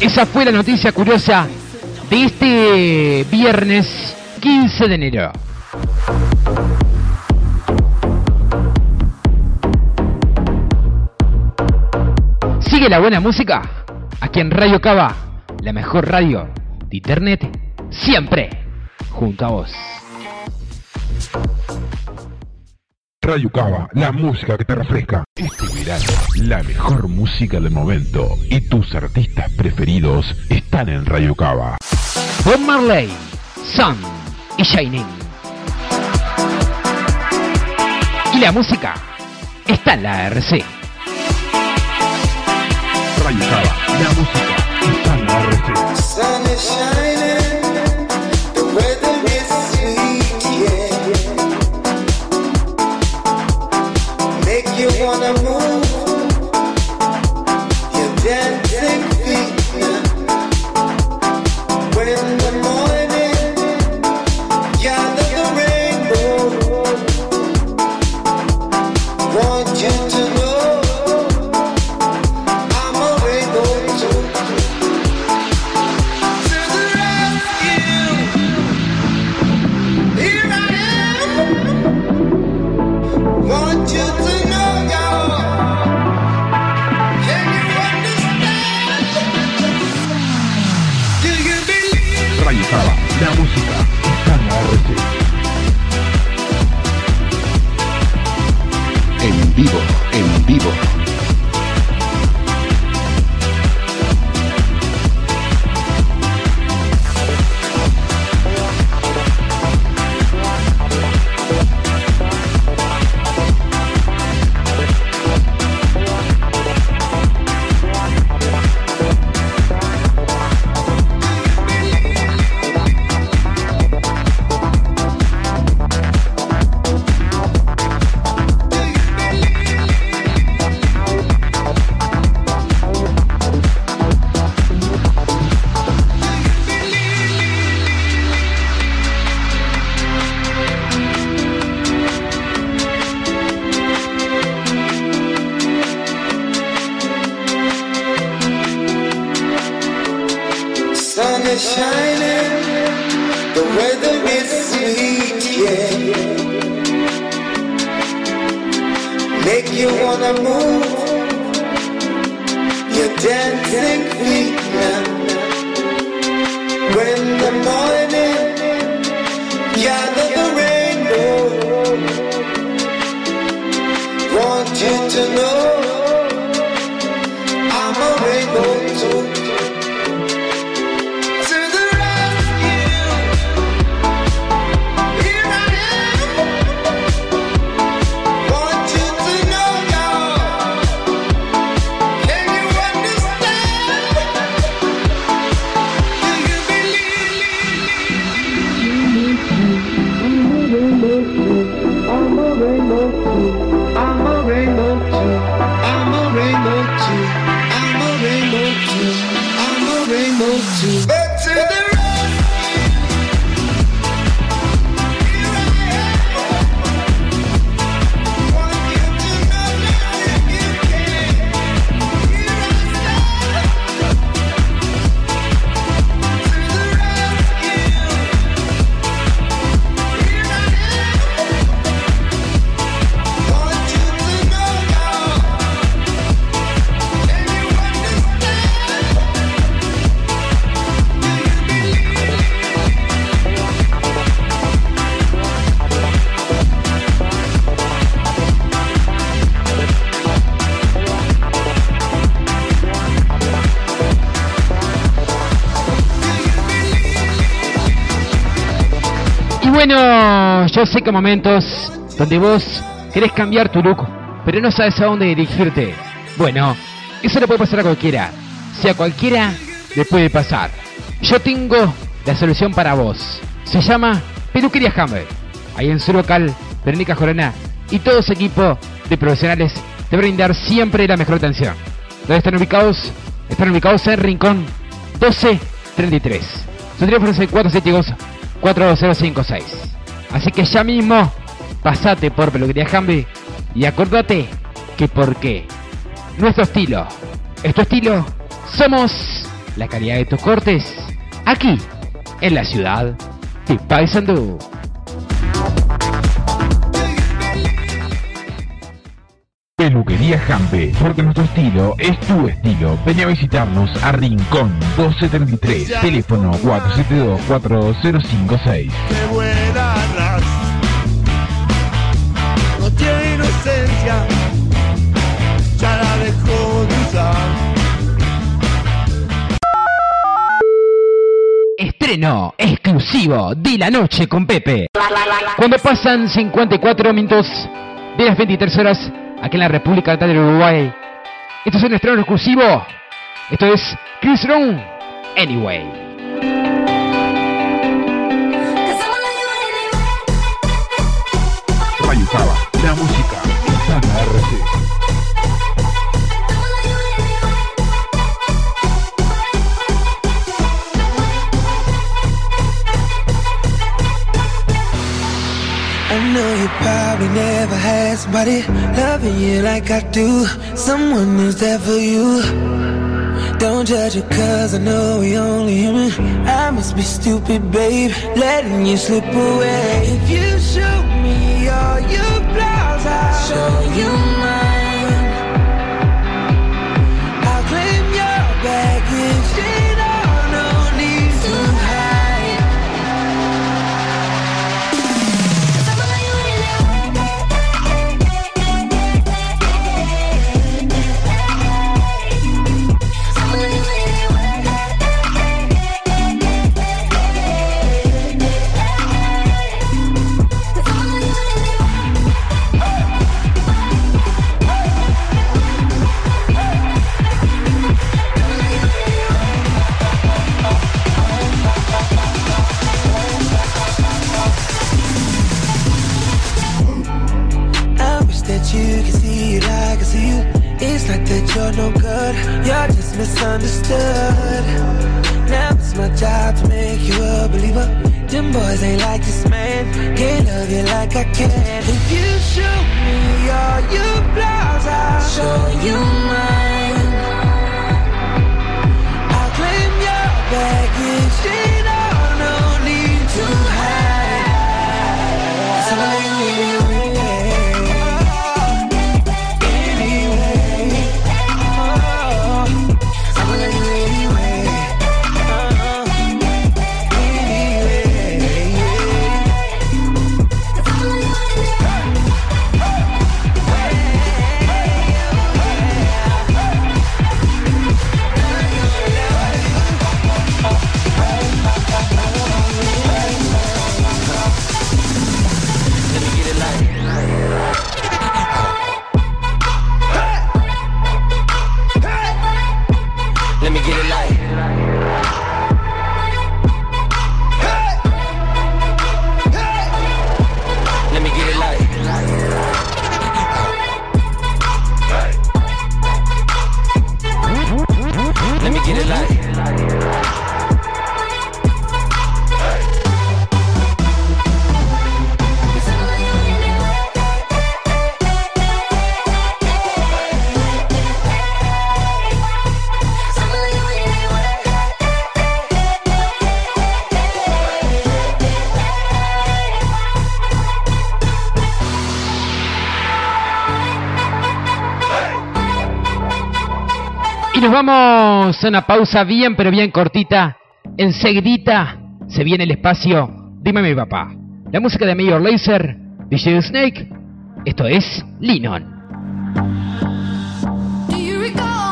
Esa fue la noticia curiosa de este viernes 15 de enero. Sigue la buena música aquí en Radio Cava, la mejor radio de internet, siempre junto a vos. Radio Cava, la música que te refresca. Este verano, la mejor música del momento y tus artistas preferidos están en Radio Cava. Bob Marley, Sun y Shining. Y la música está en la RC. Radio Cava, la música está en la RC. La música. En vivo, en vivo. Yo sé que momentos donde vos querés cambiar tu look, pero no sabes a dónde dirigirte. Bueno, eso le puede pasar a cualquiera. Si a cualquiera le puede pasar. Yo tengo la solución para vos. Se llama Peluquería Hammer. ahí en su local, Verónica Jorana y todo su equipo de profesionales te brindar siempre la mejor atención. ¿Dónde están ubicados? Están ubicados en Rincón 1233. Su teléfono es el 472 4056. Así que ya mismo, pasate por Peluquería Jambi y acordate que por qué nuestro estilo es tu estilo, somos la calidad de tus cortes aquí en la ciudad de Paysandú. Peluquería Jampe, porque nuestro estilo es tu estilo. Ven a visitarnos a Rincón 1233, teléfono 472-4056. Estreno exclusivo de la noche con Pepe. Cuando pasan 54 minutos de las 23 horas aquí en la República del Uruguay. Esto es un estreno exclusivo. Esto es Chris Brown Anyway. You probably never had somebody loving you like I do. Someone who's there for you. Don't judge it cause I know we only human. I must be stupid, babe, letting you slip away. If you show me all I'll show you you're no good, you're just misunderstood. Now it's my job to make you a believer. Them boys ain't like this man, can't love you like I can. If you show me all your flaws, I'll show you mine. I'll claim your baggage, nos vamos a una pausa bien, pero bien cortita. Enseguidita se viene el espacio. Dime mi papá. La música de Mayor Laser, DJ Snake. Esto es Linon. Recall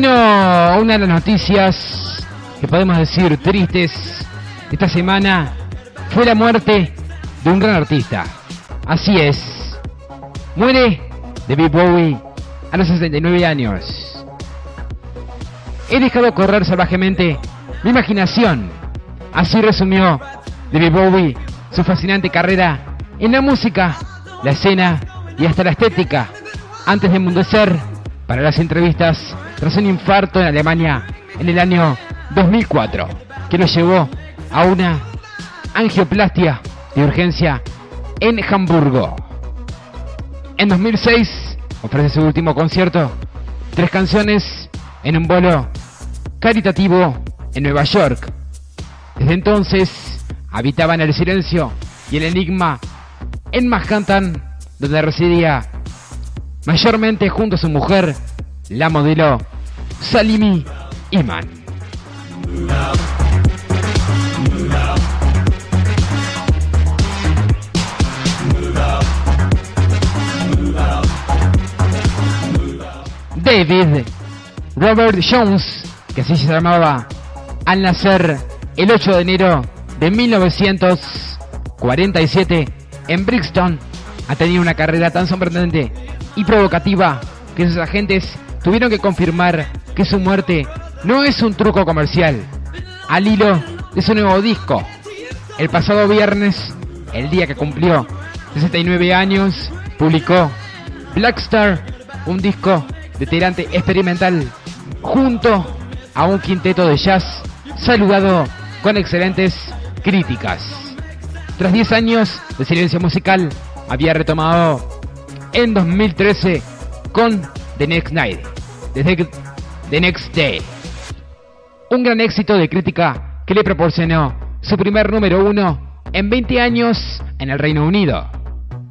bueno, una de las noticias que podemos decir tristes esta semana fue la muerte de un gran artista. Así es. Muere David Bowie a los 69 años. He dejado correr salvajemente mi imaginación. Así resumió David Bowie su fascinante carrera en la música, la escena y hasta la estética, antes de emundecer para las entrevistas tras un infarto en Alemania en el año 2004, que lo llevó a una angioplastia de urgencia en Hamburgo. En 2006 ofrece su último concierto, tres canciones en un vuelo caritativo en Nueva York. Desde entonces habitaba en el silencio y el enigma en Manhattan, donde residía mayormente junto a su mujer, la modelo Salimi Iman. David Robert Jones, que así se llamaba al nacer el 8 de enero de 1947 en Brixton, ha tenido una carrera tan sorprendente y provocativa que sus agentes tuvieron que confirmar que su muerte no es un truco comercial. Al hilo de su nuevo disco, el pasado viernes, el día que cumplió 69 años, publicó Blackstar, un disco de tirante experimental junto a un quinteto de jazz saludado con excelentes críticas. Tras 10 años de silencio musical, había retomado en 2013 con The Next Night, desde The Next Day. Un gran éxito de crítica que le proporcionó su primer número uno en 20 años en el Reino Unido.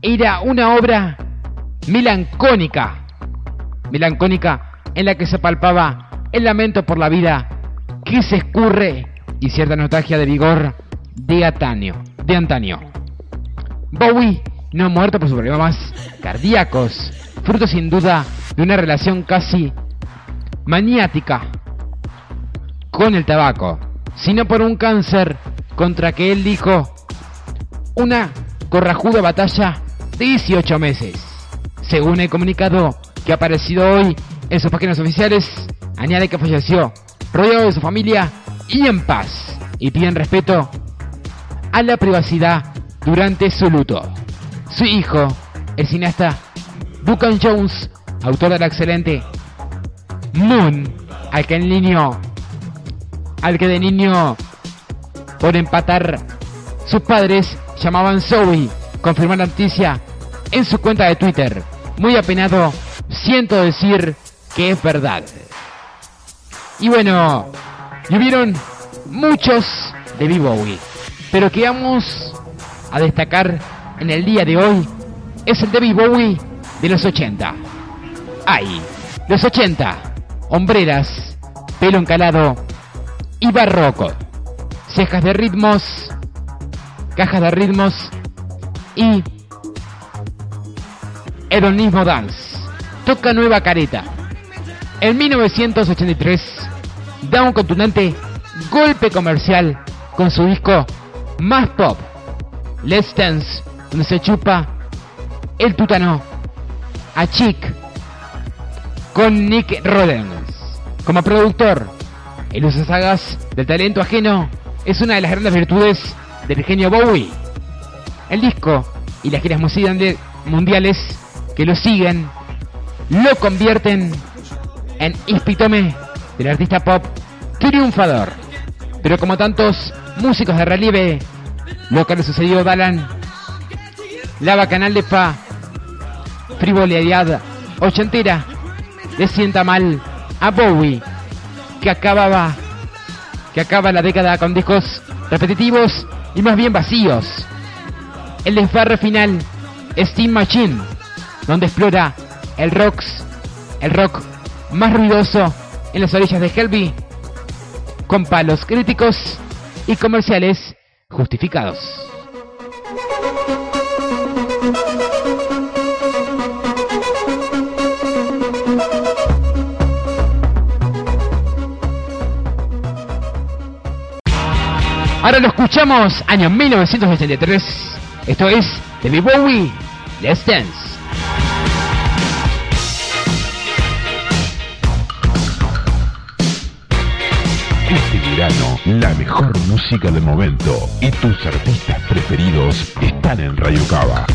Era una obra melancónica, melancónica en la que se palpaba el lamento por la vida que se escurre y cierta nostalgia de vigor. De antaño. Bowie no ha muerto por sus problemas cardíacos, fruto sin duda de una relación casi maniática con el tabaco, sino por un cáncer contra que él dijo una corrajuda batalla de 18 meses. Según el comunicado que ha aparecido hoy en sus páginas oficiales, añade que falleció rodeado de su familia y en paz, y piden respeto a la privacidad durante su luto. Su hijo, el cineasta Duncan Jones, autor de la excelente Moon, al que el niño, al que de niño por empatar sus padres llamaban Zoe, confirmó la noticia en su cuenta de Twitter. Muy apenado, siento decir que es verdad. Y bueno, y muchos de B. Bowie, pero que vamos a destacar en el día de hoy es el David Bowie de los 80. Ay, los 80, hombreras, pelo encalado y barroco, cejas de ritmos, cajas de ritmos y hedonismo dance. Toca nueva careta. En 1983 da un contundente golpe comercial con su disco más pop, Let's Dance, donde se chupa el tutano a Chick con Nick Rollins. Como productor, el uso sagas del talento ajeno es una de las grandes virtudes del genio Bowie. El disco y las giras mundiales que lo siguen lo convierten en ispitome del artista pop triunfador. Pero como tantos músicos de relieve, lo que le sucedió a Dalan, la bacanal de fa, frivolidad ochentera, le sienta mal a Bowie, que acababa, que acaba la década con discos repetitivos y más bien vacíos. El desfarre final, Steam Machine, donde explora el rocks, el rock más ruidoso en las orillas de Helby, con palos críticos y comerciales justificados. Ahora lo escuchamos, año 1983. Esto es David Bowie, Let's Dance. Este verano, la mejor música del momento y tus artistas preferidos están en Radio Cava.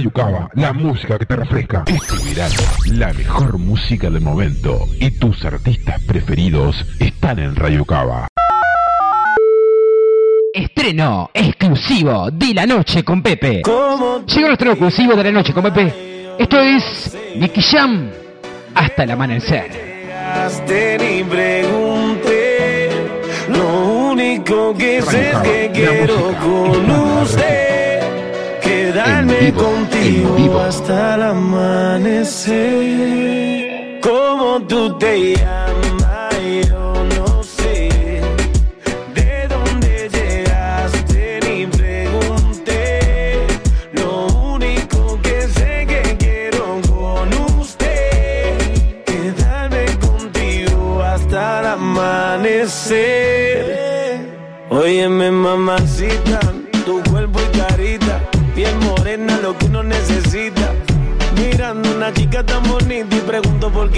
Sayucaba, la música que te refresca. Este verano, la mejor música del momento y tus artistas preferidos están en Rayucaba. Estreno exclusivo de la noche con Pepe. Llegó el estreno exclusivo de la noche con Pepe. Esto es Nicky Jam hasta el amanecer. Ni pregunté, lo único que sé que quiero con usted quedarme en vivo, contigo en vivo. hasta el amanecer. Como tú te llamas.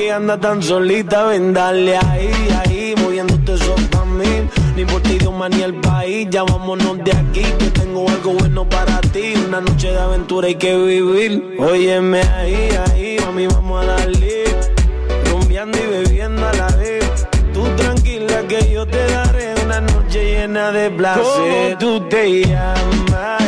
que anda tan solita, ven dale ahí, ahí, moviéndote eso para mí. Ni por ti, idioma ni el país, ya vámonos de aquí, que tengo algo bueno para ti. Una noche de aventura hay que vivir. Óyeme ahí, ahí, mami, vamos a darle. Rumbeando y bebiendo a la vez. Tú tranquila que yo te daré una noche llena de placer. ¿Cómo tú te llamas?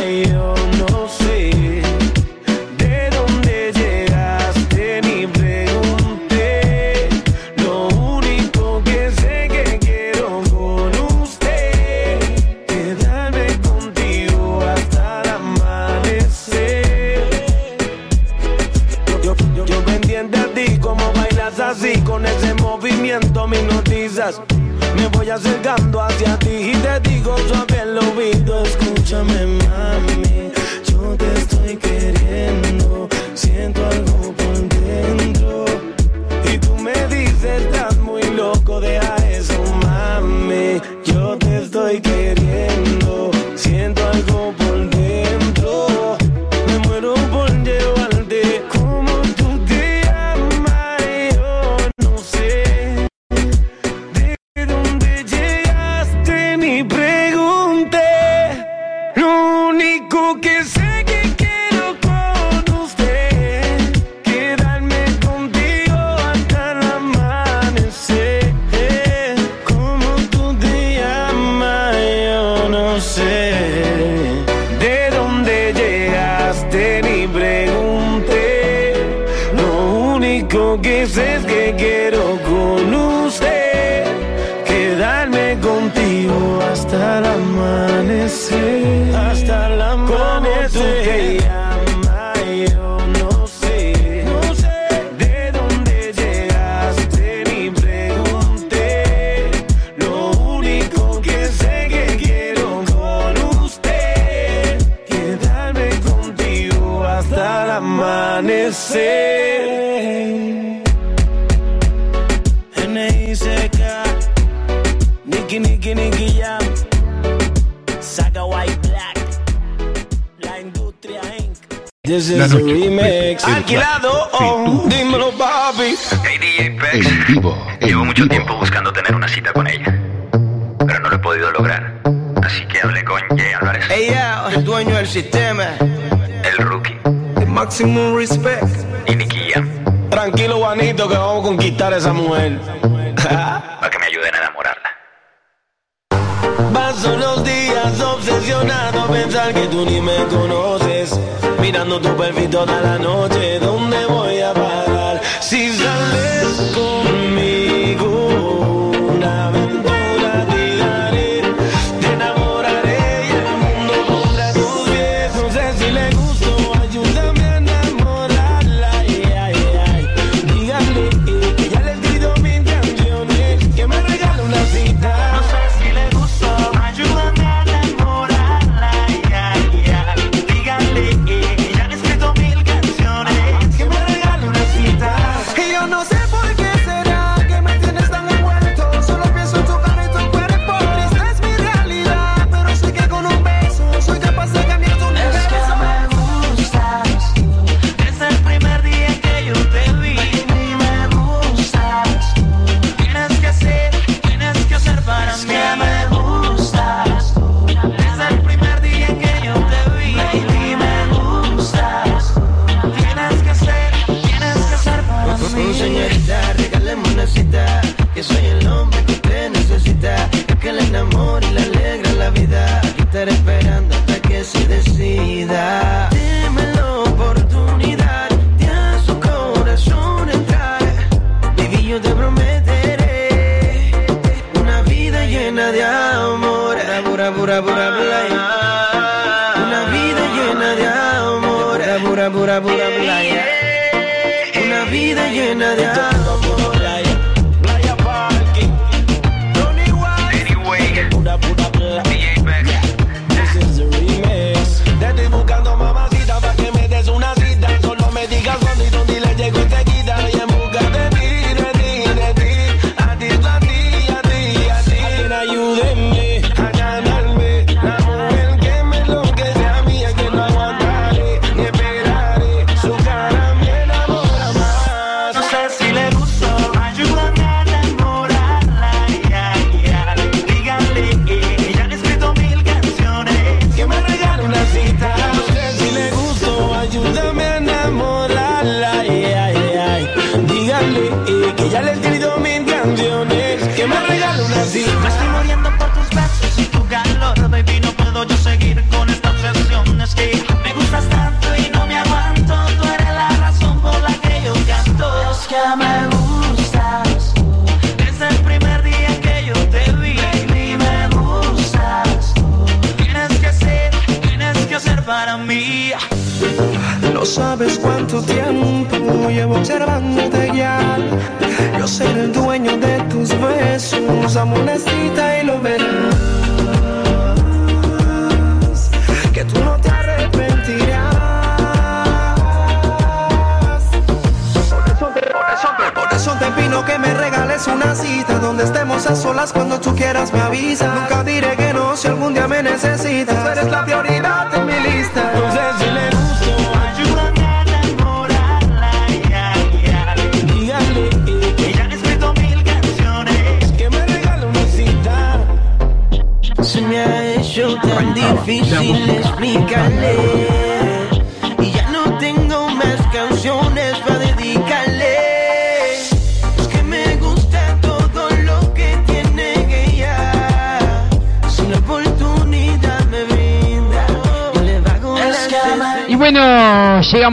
acercando hacia ti y te digo suave el oído, escúchame.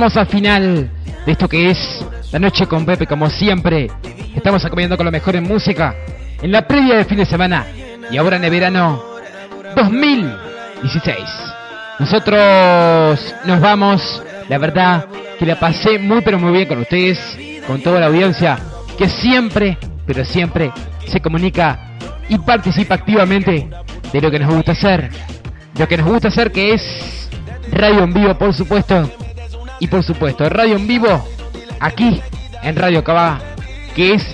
Llegamos al final de esto que es la noche con Pepe, como siempre. Estamos acompañando con lo mejor en música, en la previa del fin de semana y ahora en el verano 2016. Nosotros nos vamos, la verdad que la pasé muy pero muy bien con ustedes, con toda la audiencia que siempre, pero siempre se comunica y participa activamente de lo que nos gusta hacer. Lo que nos gusta hacer que es radio en vivo, por supuesto. Y por supuesto, radio en vivo aquí en Radio Cabá, que es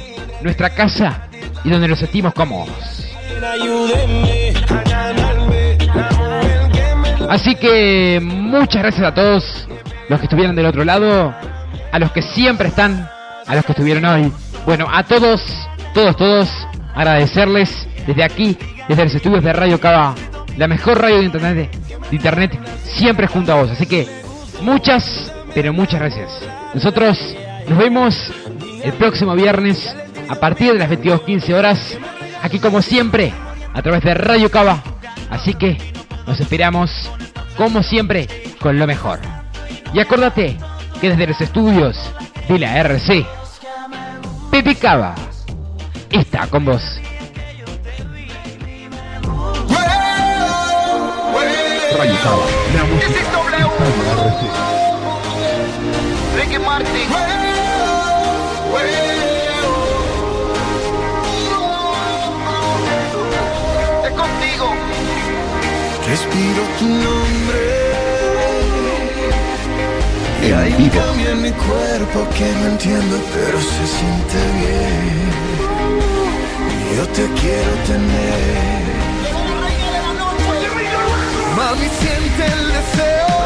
nuestra casa y donde nos sentimos cómodos. Así que muchas gracias a todos los que estuvieron del otro lado, a los que siempre están, a los que estuvieron hoy. Bueno, a todos, todos, todos, agradecerles desde aquí, desde los estudios de Radio Cava, la mejor radio de internet, de internet, siempre junto a vos. Así que muchas, pero muchas gracias. Nosotros nos vemos el próximo viernes a partir de las 22.15 horas, aquí como siempre, a través de Radio Cava. Así que nos esperamos, como siempre, con lo mejor. Y acuérdate que desde los estudios de la RC, Pepe Cava está con vos. Radio Cava, la música está en la RC. Martin. Es contigo. Respiro tu nombre. Y un vivo. cambio en mi cuerpo que no entiendo, pero se siente bien. Yo te quiero tener. Mami, siente el deseo.